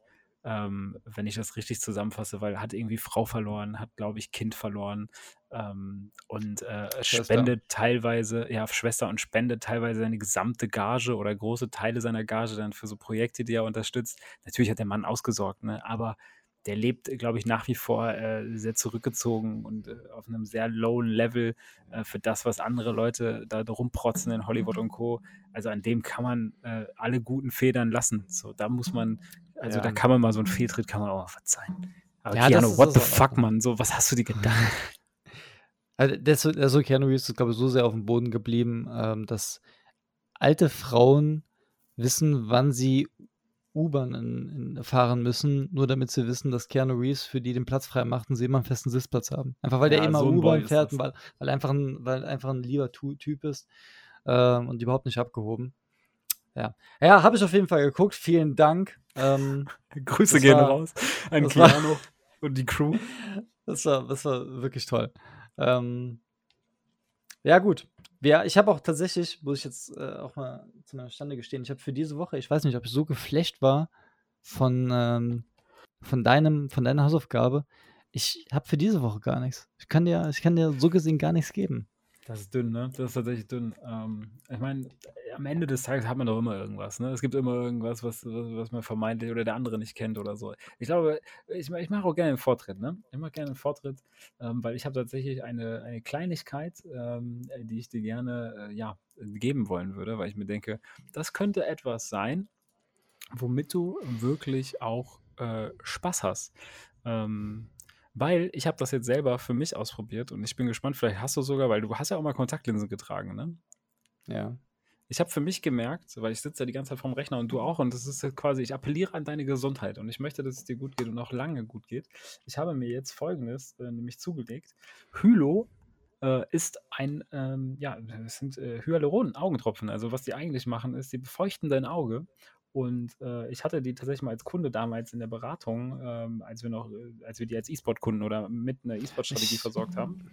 ähm, wenn ich das richtig zusammenfasse, weil hat irgendwie Frau verloren, hat, glaube ich, Kind verloren ähm, und äh, spendet teilweise, ja, Schwester und spendet teilweise seine gesamte Gage oder große Teile seiner Gage dann für so Projekte, die er unterstützt. Natürlich hat der Mann ausgesorgt, ne, aber der lebt, glaube ich, nach wie vor äh, sehr zurückgezogen und äh, auf einem sehr lowen Level äh, für das, was andere Leute da rumprotzen in Hollywood und Co. Also an dem kann man äh, alle guten Federn lassen. So, da muss man, also Ja. da kann man mal so einen Fehltritt, kann man auch mal verzeihen. Aber Ja, das Keanu, what das the auch fuck. Mann? So, was hast du dir gedacht? Also, der, so- der so Keanu Reeves ist, glaube ich, so sehr auf dem Boden geblieben, ähm, dass alte Frauen wissen, wann sie U-Bahn fahren müssen, nur damit sie wissen, dass Keanu Reeves für die den Platz frei macht und sie immer einen festen Sitzplatz haben. Einfach weil der Ja, immer so U-Bahn fährt, das. und weil, weil, einfach ein, weil einfach ein lieber Tu- Typ ist ähm, und überhaupt nicht abgehoben. Ja, ja habe ich auf jeden Fall geguckt. Vielen Dank. Ähm, Grüße gehen war- raus an das war- Keanu und die Crew. Das war, das war wirklich toll. Ähm, ja, gut. Ja, ich habe auch tatsächlich, muss ich jetzt äh, auch mal zu meiner Stande gestehen, ich habe für diese Woche, ich weiß nicht, ob ich so geflasht war von, ähm, von, deinem, von deiner Hausaufgabe. Ich habe für diese Woche gar nichts. Ich kann dir, ich kann dir so gesehen gar nichts geben. Das ist dünn, ne? Das ist tatsächlich dünn. Ähm, ich meine, am Ende des Tages hat man doch immer irgendwas, ne? Es gibt immer irgendwas, was, was, was man vermeintlich oder der andere nicht kennt oder so. Ich glaube, ich, ich mache auch gerne einen Vortritt, ne? Ich mache gerne einen Vortritt, ähm, weil ich habe tatsächlich eine, eine Kleinigkeit, ähm, die ich dir gerne äh, ja, geben wollen würde, weil ich mir denke, das könnte etwas sein, womit du wirklich auch äh, Spaß hast. Ähm, weil ich habe das jetzt selber für mich ausprobiert und ich bin gespannt, vielleicht hast du sogar, weil du hast ja auch mal Kontaktlinsen getragen, ne? Ja. Ich habe für mich gemerkt, weil ich sitze ja die ganze Zeit vorm Rechner und du auch, und das ist quasi, ich appelliere an deine Gesundheit und ich möchte, dass es dir gut geht und auch lange gut geht. Ich habe mir jetzt folgendes äh, nämlich zugelegt. Hylo äh, ist ein, ähm, ja, es sind äh, Hyaluron-Augentropfen. Also was die eigentlich machen, ist, die befeuchten dein Auge und äh, ich hatte die tatsächlich mal als Kunde damals in der Beratung, ähm, als wir noch, äh, als wir die als E-Sport-Kunden oder mit einer E-Sport-Strategie versorgt haben.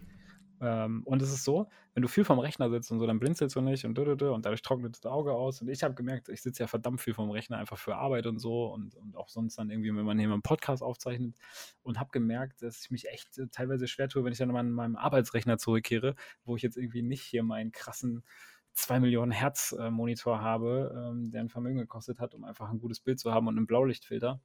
Ähm, und es ist so, wenn du viel vom Rechner sitzt und so, dann blinzelst du nicht und, und dadurch trocknet das Auge aus. Und ich habe gemerkt, ich sitze ja verdammt viel vom Rechner einfach für Arbeit und so und, und auch sonst dann irgendwie, wenn man hier mal einen Podcast aufzeichnet und habe gemerkt, dass ich mich echt äh, teilweise schwer tue, wenn ich dann mal an meinem Arbeitsrechner zurückkehre, wo ich jetzt irgendwie nicht hier meinen krassen 2 Millionen Hertz äh, Monitor habe, ähm, der ein Vermögen gekostet hat, um einfach ein gutes Bild zu haben und einen Blaulichtfilter.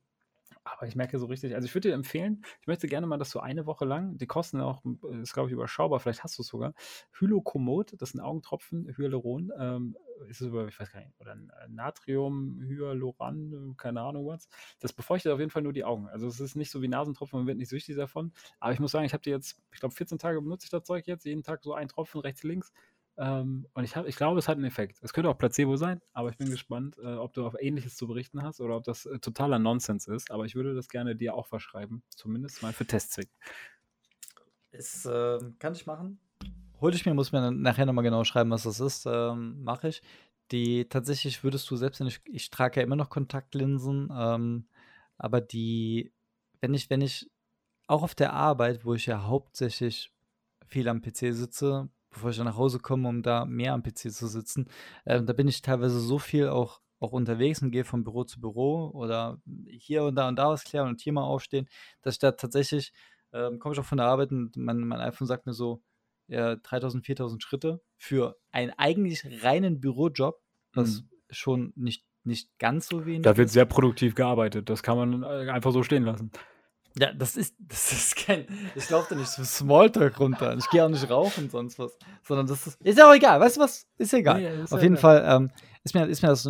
Aber ich merke so richtig, also ich würde dir empfehlen, ich möchte gerne mal, dass du eine Woche lang, die kosten auch, äh, ist glaube ich überschaubar, vielleicht hast du es sogar, Hylokomod, das sind Augentropfen, Hyaluron, ähm, ist es über, ich weiß gar nicht, oder äh, Natrium, Hyaluran, keine Ahnung was. Das befeuchtet auf jeden Fall nur die Augen. Also es ist nicht so wie Nasentropfen, man wird nicht süchtig davon. Aber ich muss sagen, ich habe die jetzt, ich glaube 14 Tage benutze ich das Zeug jetzt, jeden Tag so ein Tropfen rechts, links. Ähm, und ich, hab, ich glaube, es hat einen Effekt. Es könnte auch Placebo sein, aber ich bin gespannt, äh, ob du auf Ähnliches zu berichten hast oder ob das äh, totaler Nonsens ist. Aber ich würde das gerne dir auch verschreiben, zumindest mal für Testzweck. Ist, äh, kann ich machen. Hol ich mir, muss mir nachher nochmal genau schreiben, was das ist. Ähm, Mache ich. Die tatsächlich würdest du selbst, ich, ich trage ja immer noch Kontaktlinsen, ähm, aber die, wenn ich, wenn ich auch auf der Arbeit, wo ich ja hauptsächlich viel am PC sitze, bevor ich dann nach Hause komme, um da mehr am PC zu sitzen. Ähm, da bin ich teilweise so viel auch, auch unterwegs und gehe von Büro zu Büro oder hier und da und da was klären und hier mal aufstehen, dass ich da tatsächlich, ähm, komme ich auch von der Arbeit und mein, mein iPhone sagt mir so, ja, 3000, 4000 Schritte für einen eigentlich reinen Bürojob, was mhm. schon nicht, nicht ganz so wenig Da wird sehr produktiv gearbeitet. Das kann man äh, einfach so stehen lassen. Ja, das ist, das ist kein. Ich laufe da nicht so Smalltalk runter. Ich gehe auch nicht rauchen und sonst was. Sondern das ist. Ist ja auch egal. Weißt du was? Ist egal. Nee, ist Auf jeden egal. Fall ähm, ist, mir, ist mir das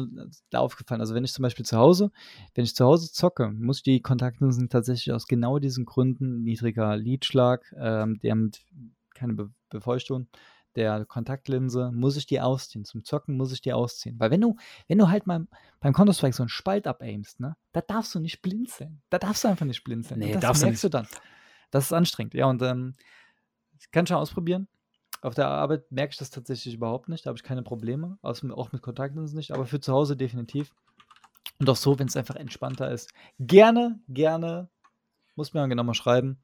da aufgefallen. Also, wenn ich zum Beispiel zu Hause, wenn ich zu Hause zocke, muss ich die Kontaktlinsen tatsächlich aus genau diesen Gründen, niedriger Lidschlag, ähm, der mit keine Be Befeuchtung, der Kontaktlinse, muss ich die ausziehen. Zum Zocken muss ich die ausziehen. Weil wenn du, wenn du halt mal beim Counter-Strike so einen Spalt abaimst, ne, da darfst du nicht blinzeln. Da darfst du einfach nicht blinzeln. Nee, das darfst merkst du, du dann. Das ist anstrengend. Ja, und ähm, ich kann schon ausprobieren. Auf der Arbeit merke ich das tatsächlich überhaupt nicht. Da habe ich keine Probleme. Auch mit Kontaktlinsen nicht. Aber für zu Hause definitiv. Und auch so, wenn es einfach entspannter ist. Gerne, gerne. Muss mir genau mal schreiben.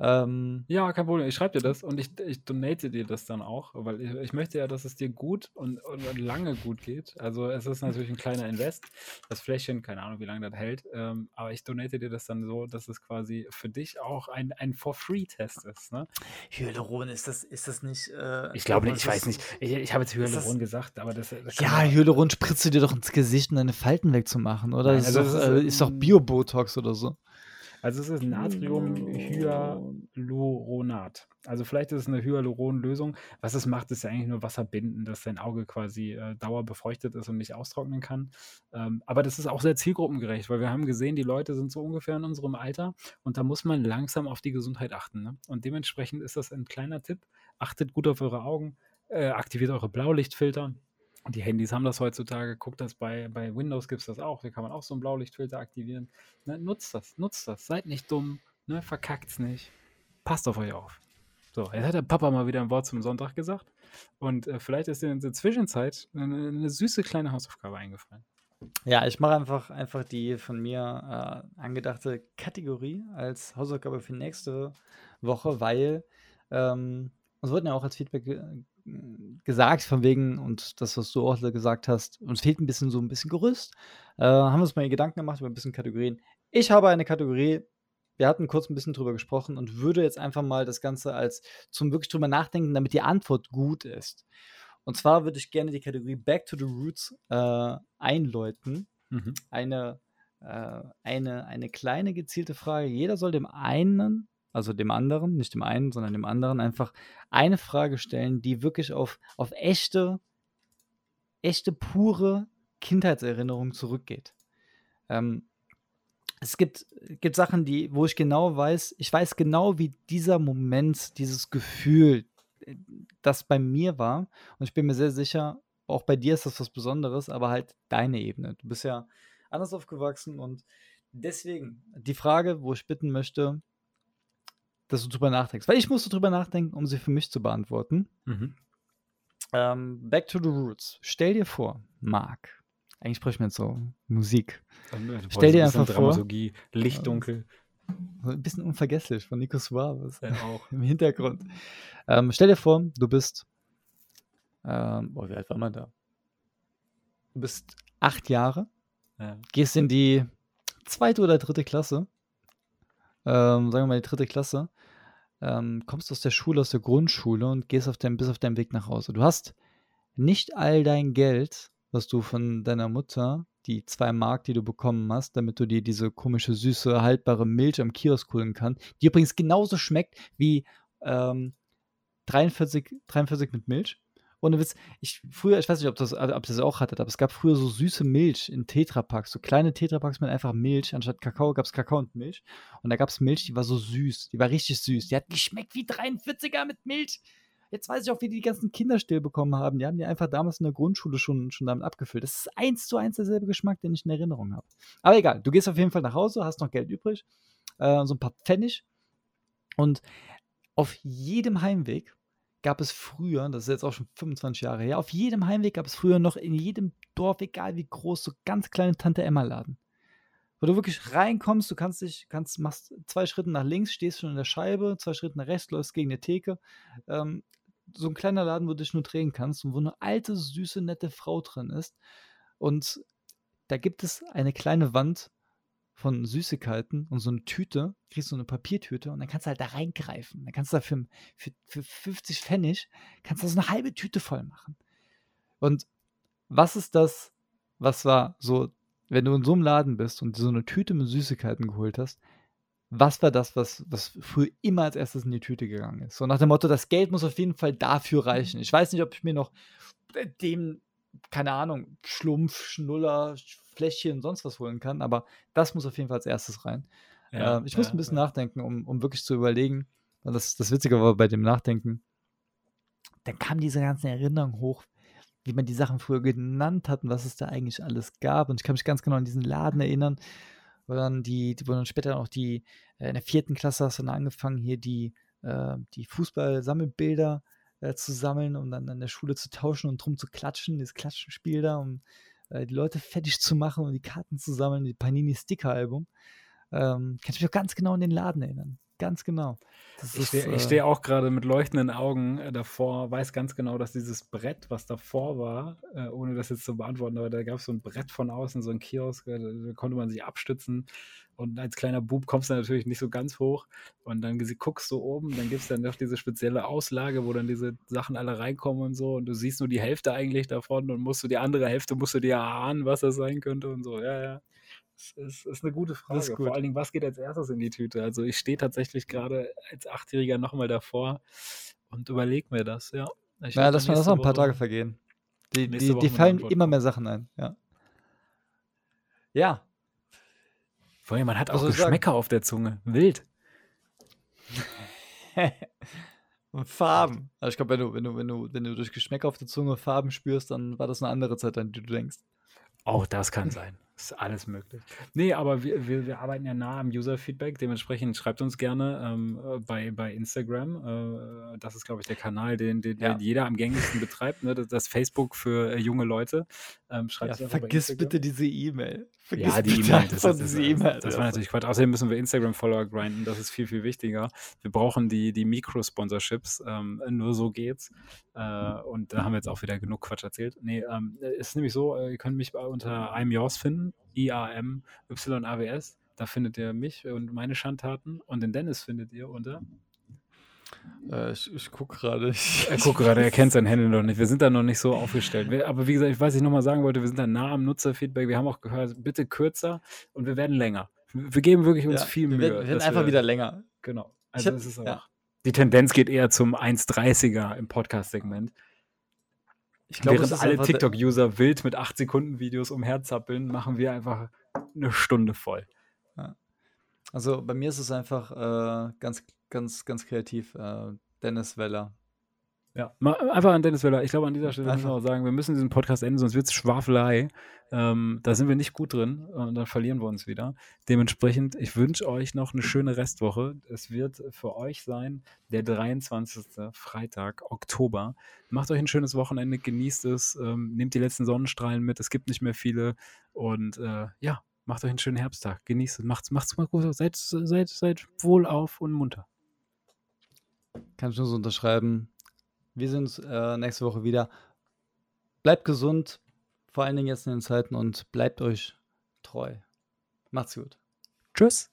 Ähm, ja, kein Problem. Ich schreibe dir das und ich, ich donate dir das dann auch, weil ich, ich möchte ja, dass es dir gut und, und, lange gut geht. Also es ist natürlich ein kleiner Invest. Das Fläschchen, keine Ahnung, wie lange das hält, ähm, aber ich donate dir das dann so, dass es quasi für dich auch ein, ein For-Free-Test ist. Ne? Hyaluron, ist das, ist das nicht. Äh, ich glaube nicht, ich weiß nicht. Ich, ich habe jetzt Hyaluron gesagt, aber das. das ja, Hyaluron spritzt du dir doch ins Gesicht, um deine Falten wegzumachen, oder? Nein, also das ist, doch, äh, ist doch Bio-Botox oder so. Also es ist Natriumhyaluronat. Also vielleicht ist es eine Hyaluronlösung. Was es macht, ist ja eigentlich nur Wasser binden, dass dein Auge quasi äh, dauerbefeuchtet ist und nicht austrocknen kann. Ähm, aber das ist auch sehr zielgruppengerecht, weil wir haben gesehen, die Leute sind so ungefähr in unserem Alter und da muss man langsam auf die Gesundheit achten. Ne? Und dementsprechend ist das ein kleiner Tipp. Achtet gut auf eure Augen, äh, aktiviert eure Blaulichtfilter die Handys haben das heutzutage. Guckt das bei, bei Windows gibt es das auch. Da kann man auch so einen Blaulichtfilter aktivieren. Ne, nutzt das, nutzt das. Seid nicht dumm, ne, verkackt's nicht. Passt auf euch auf. So, jetzt hat der Papa mal wieder ein Wort zum Sonntag gesagt. Und äh, vielleicht ist dir in der Zwischenzeit eine, eine, süße kleine Hausaufgabe eingefallen. Ja, ich mache einfach, einfach die von mir äh, angedachte Kategorie als Hausaufgabe für nächste Woche, weil ähm, uns wurden ja auch als Feedback gesagt, von wegen, und das, was du auch gesagt hast, uns fehlt ein bisschen so ein bisschen Gerüst. Äh, haben wir uns mal Gedanken gemacht über ein bisschen Kategorien. Ich habe eine Kategorie, wir hatten kurz ein bisschen drüber gesprochen und würde jetzt einfach mal das Ganze als zum wirklich drüber nachdenken, damit die Antwort gut ist. Und zwar würde ich gerne die Kategorie Back to the Roots äh, einläuten. Mhm. Eine, äh, eine, eine kleine gezielte Frage. Jeder soll dem einen, also dem anderen, nicht dem einen, sondern dem anderen, einfach eine Frage stellen, die wirklich auf, auf echte, echte, pure Kindheitserinnerung zurückgeht. Ähm, es gibt, gibt Sachen, die, wo ich genau weiß, ich weiß genau, wie dieser Moment, dieses Gefühl, äh, das bei mir war. Und ich bin mir sehr sicher, auch bei dir ist das was Besonderes, aber halt deine Ebene. Du bist ja anders aufgewachsen und deswegen die Frage, wo ich bitten möchte, dass du drüber nachdenkst. Weil ich musste drüber nachdenken, um sie für mich zu beantworten. Mhm. Ähm, back to the roots. Stell dir vor, Marc, eigentlich bräuchte man jetzt so Musik. Stell dir einfach vor. Dramaturgie, Licht, dunkel. Ein bisschen unvergesslich von Nico Suarez Ja, auch. im Hintergrund. Ähm, stell dir vor, du bist. Ähm, boah, wie alt war man da? Du bist acht Jahre, Ja. gehst in die zweite oder dritte Klasse. Ähm, sagen wir mal die dritte Klasse. Ähm, kommst aus der Schule, aus der Grundschule und gehst auf dein, bis auf deinem Weg nach Hause. Du hast nicht all dein Geld, was du von deiner Mutter, die zwei Mark, die du bekommen hast, damit du dir diese komische, süße, haltbare Milch am Kiosk holen kannst, die übrigens genauso schmeckt wie ähm, 43, 43 mit Milch. Ohne Witz, ich früher, ich weiß nicht, ob das, ob das auch hattet, aber es gab früher so süße Milch in Tetrapacks, so kleine Tetrapacks mit einfach Milch. Anstatt Kakao gab es Kakao und Milch. Und da gab es Milch, die war so süß, die war richtig süß. Die hat geschmeckt wie 43er mit Milch. Jetzt weiß ich auch, wie die ganzen Kinder still bekommen haben. Die haben die einfach damals in der Grundschule schon, schon damit abgefüllt. Das ist eins zu eins derselbe Geschmack, den ich in Erinnerung habe. Aber egal, du gehst auf jeden Fall nach Hause, hast noch Geld übrig, äh, so ein paar Pfennig. Und auf jedem Heimweg gab es früher, das ist jetzt auch schon 25 Jahre her, auf jedem Heimweg gab es früher noch in jedem Dorf, egal wie groß, so ganz kleine Tante Emma Laden. Wo du wirklich reinkommst, du kannst dich, kannst, machst zwei Schritte nach links, stehst schon in der Scheibe, zwei Schritte nach rechts, läufst gegen eine Theke. Ähm, so ein kleiner Laden, wo du dich nur drehen kannst und wo eine alte, süße, nette Frau drin ist. Und da gibt es eine kleine Wand von Süßigkeiten und so eine Tüte, kriegst du eine Papiertüte und dann kannst du halt da reingreifen. Dann kannst du da für, für, für 50 Pfennig, kannst du so eine halbe Tüte voll machen. Und was ist das, was war so, wenn du in so einem Laden bist und so eine Tüte mit Süßigkeiten geholt hast, was war das, was, was früher immer als erstes in die Tüte gegangen ist? So nach dem Motto, das Geld muss auf jeden Fall dafür reichen. Ich weiß nicht, ob ich mir noch dem, keine Ahnung, Schlumpf, Schnuller, Fläschchen, sonst was holen kann, aber das muss auf jeden Fall als erstes rein. Ja, äh, ich muss ja, ein bisschen ja. nachdenken, um, um wirklich zu überlegen. Das, das Witzige war bei dem Nachdenken, dann kamen diese ganzen Erinnerungen hoch, wie man die Sachen früher genannt hat und was es da eigentlich alles gab. Und ich kann mich ganz genau an diesen Laden erinnern, wo dann die, die wo dann später auch die, äh, in der vierten Klasse hast du dann angefangen, hier die, äh, die Fußball-Sammelbilder äh, zu sammeln, um dann an der Schule zu tauschen und drum zu klatschen, dieses Klatschenspiel da, um äh, die Leute fertig zu machen und die Karten zu sammeln, die Panini-Sticker-Album. Ähm, kann ich mich auch ganz genau an den Laden erinnern. Ganz genau. Das Ich stehe äh, steh auch gerade mit leuchtenden Augen äh, davor, weiß ganz genau, dass dieses Brett, was davor war, äh, ohne das jetzt zu beantworten, aber da gab es so ein Brett von außen, so ein Kiosk, äh, da, da konnte man sich abstützen. Und als kleiner Bub kommst du natürlich nicht so ganz hoch. Und dann guckst du oben, dann gibt es dann noch diese spezielle Auslage, wo dann diese Sachen alle reinkommen und so. Und du siehst nur die Hälfte eigentlich davon und musst du die andere Hälfte, musst du dir erahnen, was das sein könnte und so. Ja, ja. Das ist, ist eine gute Frage. Das. Vor allen Dingen, was geht als erstes in die Tüte? Also ich stehe tatsächlich gerade als Achtjähriger nochmal davor und überlege mir das, ja. Ich Ja, werd lass mal nächste noch ein paar Woche- Tage vergehen. Die, die, die fallen immer mehr Sachen ein, ja. Ja. Vor allem, man hat auch? Geschmäcker auf der Zunge. Wild. Und Farben. Also ich glaube, wenn du, wenn du, wenn du, wenn du durch Geschmäcker auf der Zunge Farben spürst, dann war das eine andere Zeit, an die du denkst. Auch das kann sein. Ist alles möglich. Nee, aber wir, wir, wir arbeiten ja nah am User-Feedback. Dementsprechend schreibt uns gerne ähm, äh, bei, bei Instagram. Äh, das ist, glaube ich, der Kanal, den, den, Ja. den jeder am gängigsten betreibt. Ne? Das, das Facebook für äh, junge Leute. Ähm, schreibt Ja, vergiss bitte diese E-Mail. Ja, die E-Mail, das, das, das, das war natürlich Quatsch. Außerdem müssen wir Instagram-Follower grinden, das ist viel, viel wichtiger. Wir brauchen die, die Mikro-Sponsorships, ähm, nur so geht's. Äh, und da haben wir jetzt auch wieder genug Quatsch erzählt. Nee, ähm, es ist nämlich so, äh, ihr könnt mich unter I'm Yours finden, I-A-M-Y-A-W-S. Da findet ihr mich und meine Schandtaten und den Dennis findet ihr unter. Äh, ich ich gucke gerade. Er guckt gerade, er kennt sein Handy noch nicht. Wir sind da noch nicht so aufgestellt. Wir, aber wie gesagt, ich weiß, ich nochmal sagen wollte, wir sind da nah am Nutzerfeedback. Wir haben auch gehört, bitte kürzer und wir werden länger. Wir geben wirklich uns Ja, viel wir Mühe. werden, wir werden einfach wir- wieder länger. Genau. Also hab- es ist ja. auch, die Tendenz geht eher zum 1,30er im Podcast-Segment. Ich glaube, Während alle TikTok-User wild mit 8 Sekunden Videos umherzappeln, machen wir einfach eine Stunde voll. Also bei mir ist es einfach äh, ganz, ganz, ganz kreativ. Äh, Dennis Weller. Ja, mal einfach an Dennis Weller. Ich glaube, an dieser Stelle müssen wir Einfach. auch sagen, wir müssen diesen Podcast enden, sonst wird es Schwafelei. Ähm, da sind wir nicht gut drin und dann verlieren wir uns wieder. Dementsprechend, ich wünsche euch noch eine schöne Restwoche. Es wird für euch sein der 23. Freitag, Oktober. Macht euch ein schönes Wochenende, genießt es, ähm, nehmt die letzten Sonnenstrahlen mit. Es gibt nicht mehr viele und äh, ja, macht euch einen schönen Herbsttag. Genießt es, macht's, macht's mal gut. Seid, seid, seid wohlauf und munter. Kann ich nur so unterschreiben. Wir sehen uns äh, nächste Woche wieder. Bleibt gesund, vor allen Dingen jetzt in den Zeiten und bleibt euch treu. Macht's gut. Tschüss.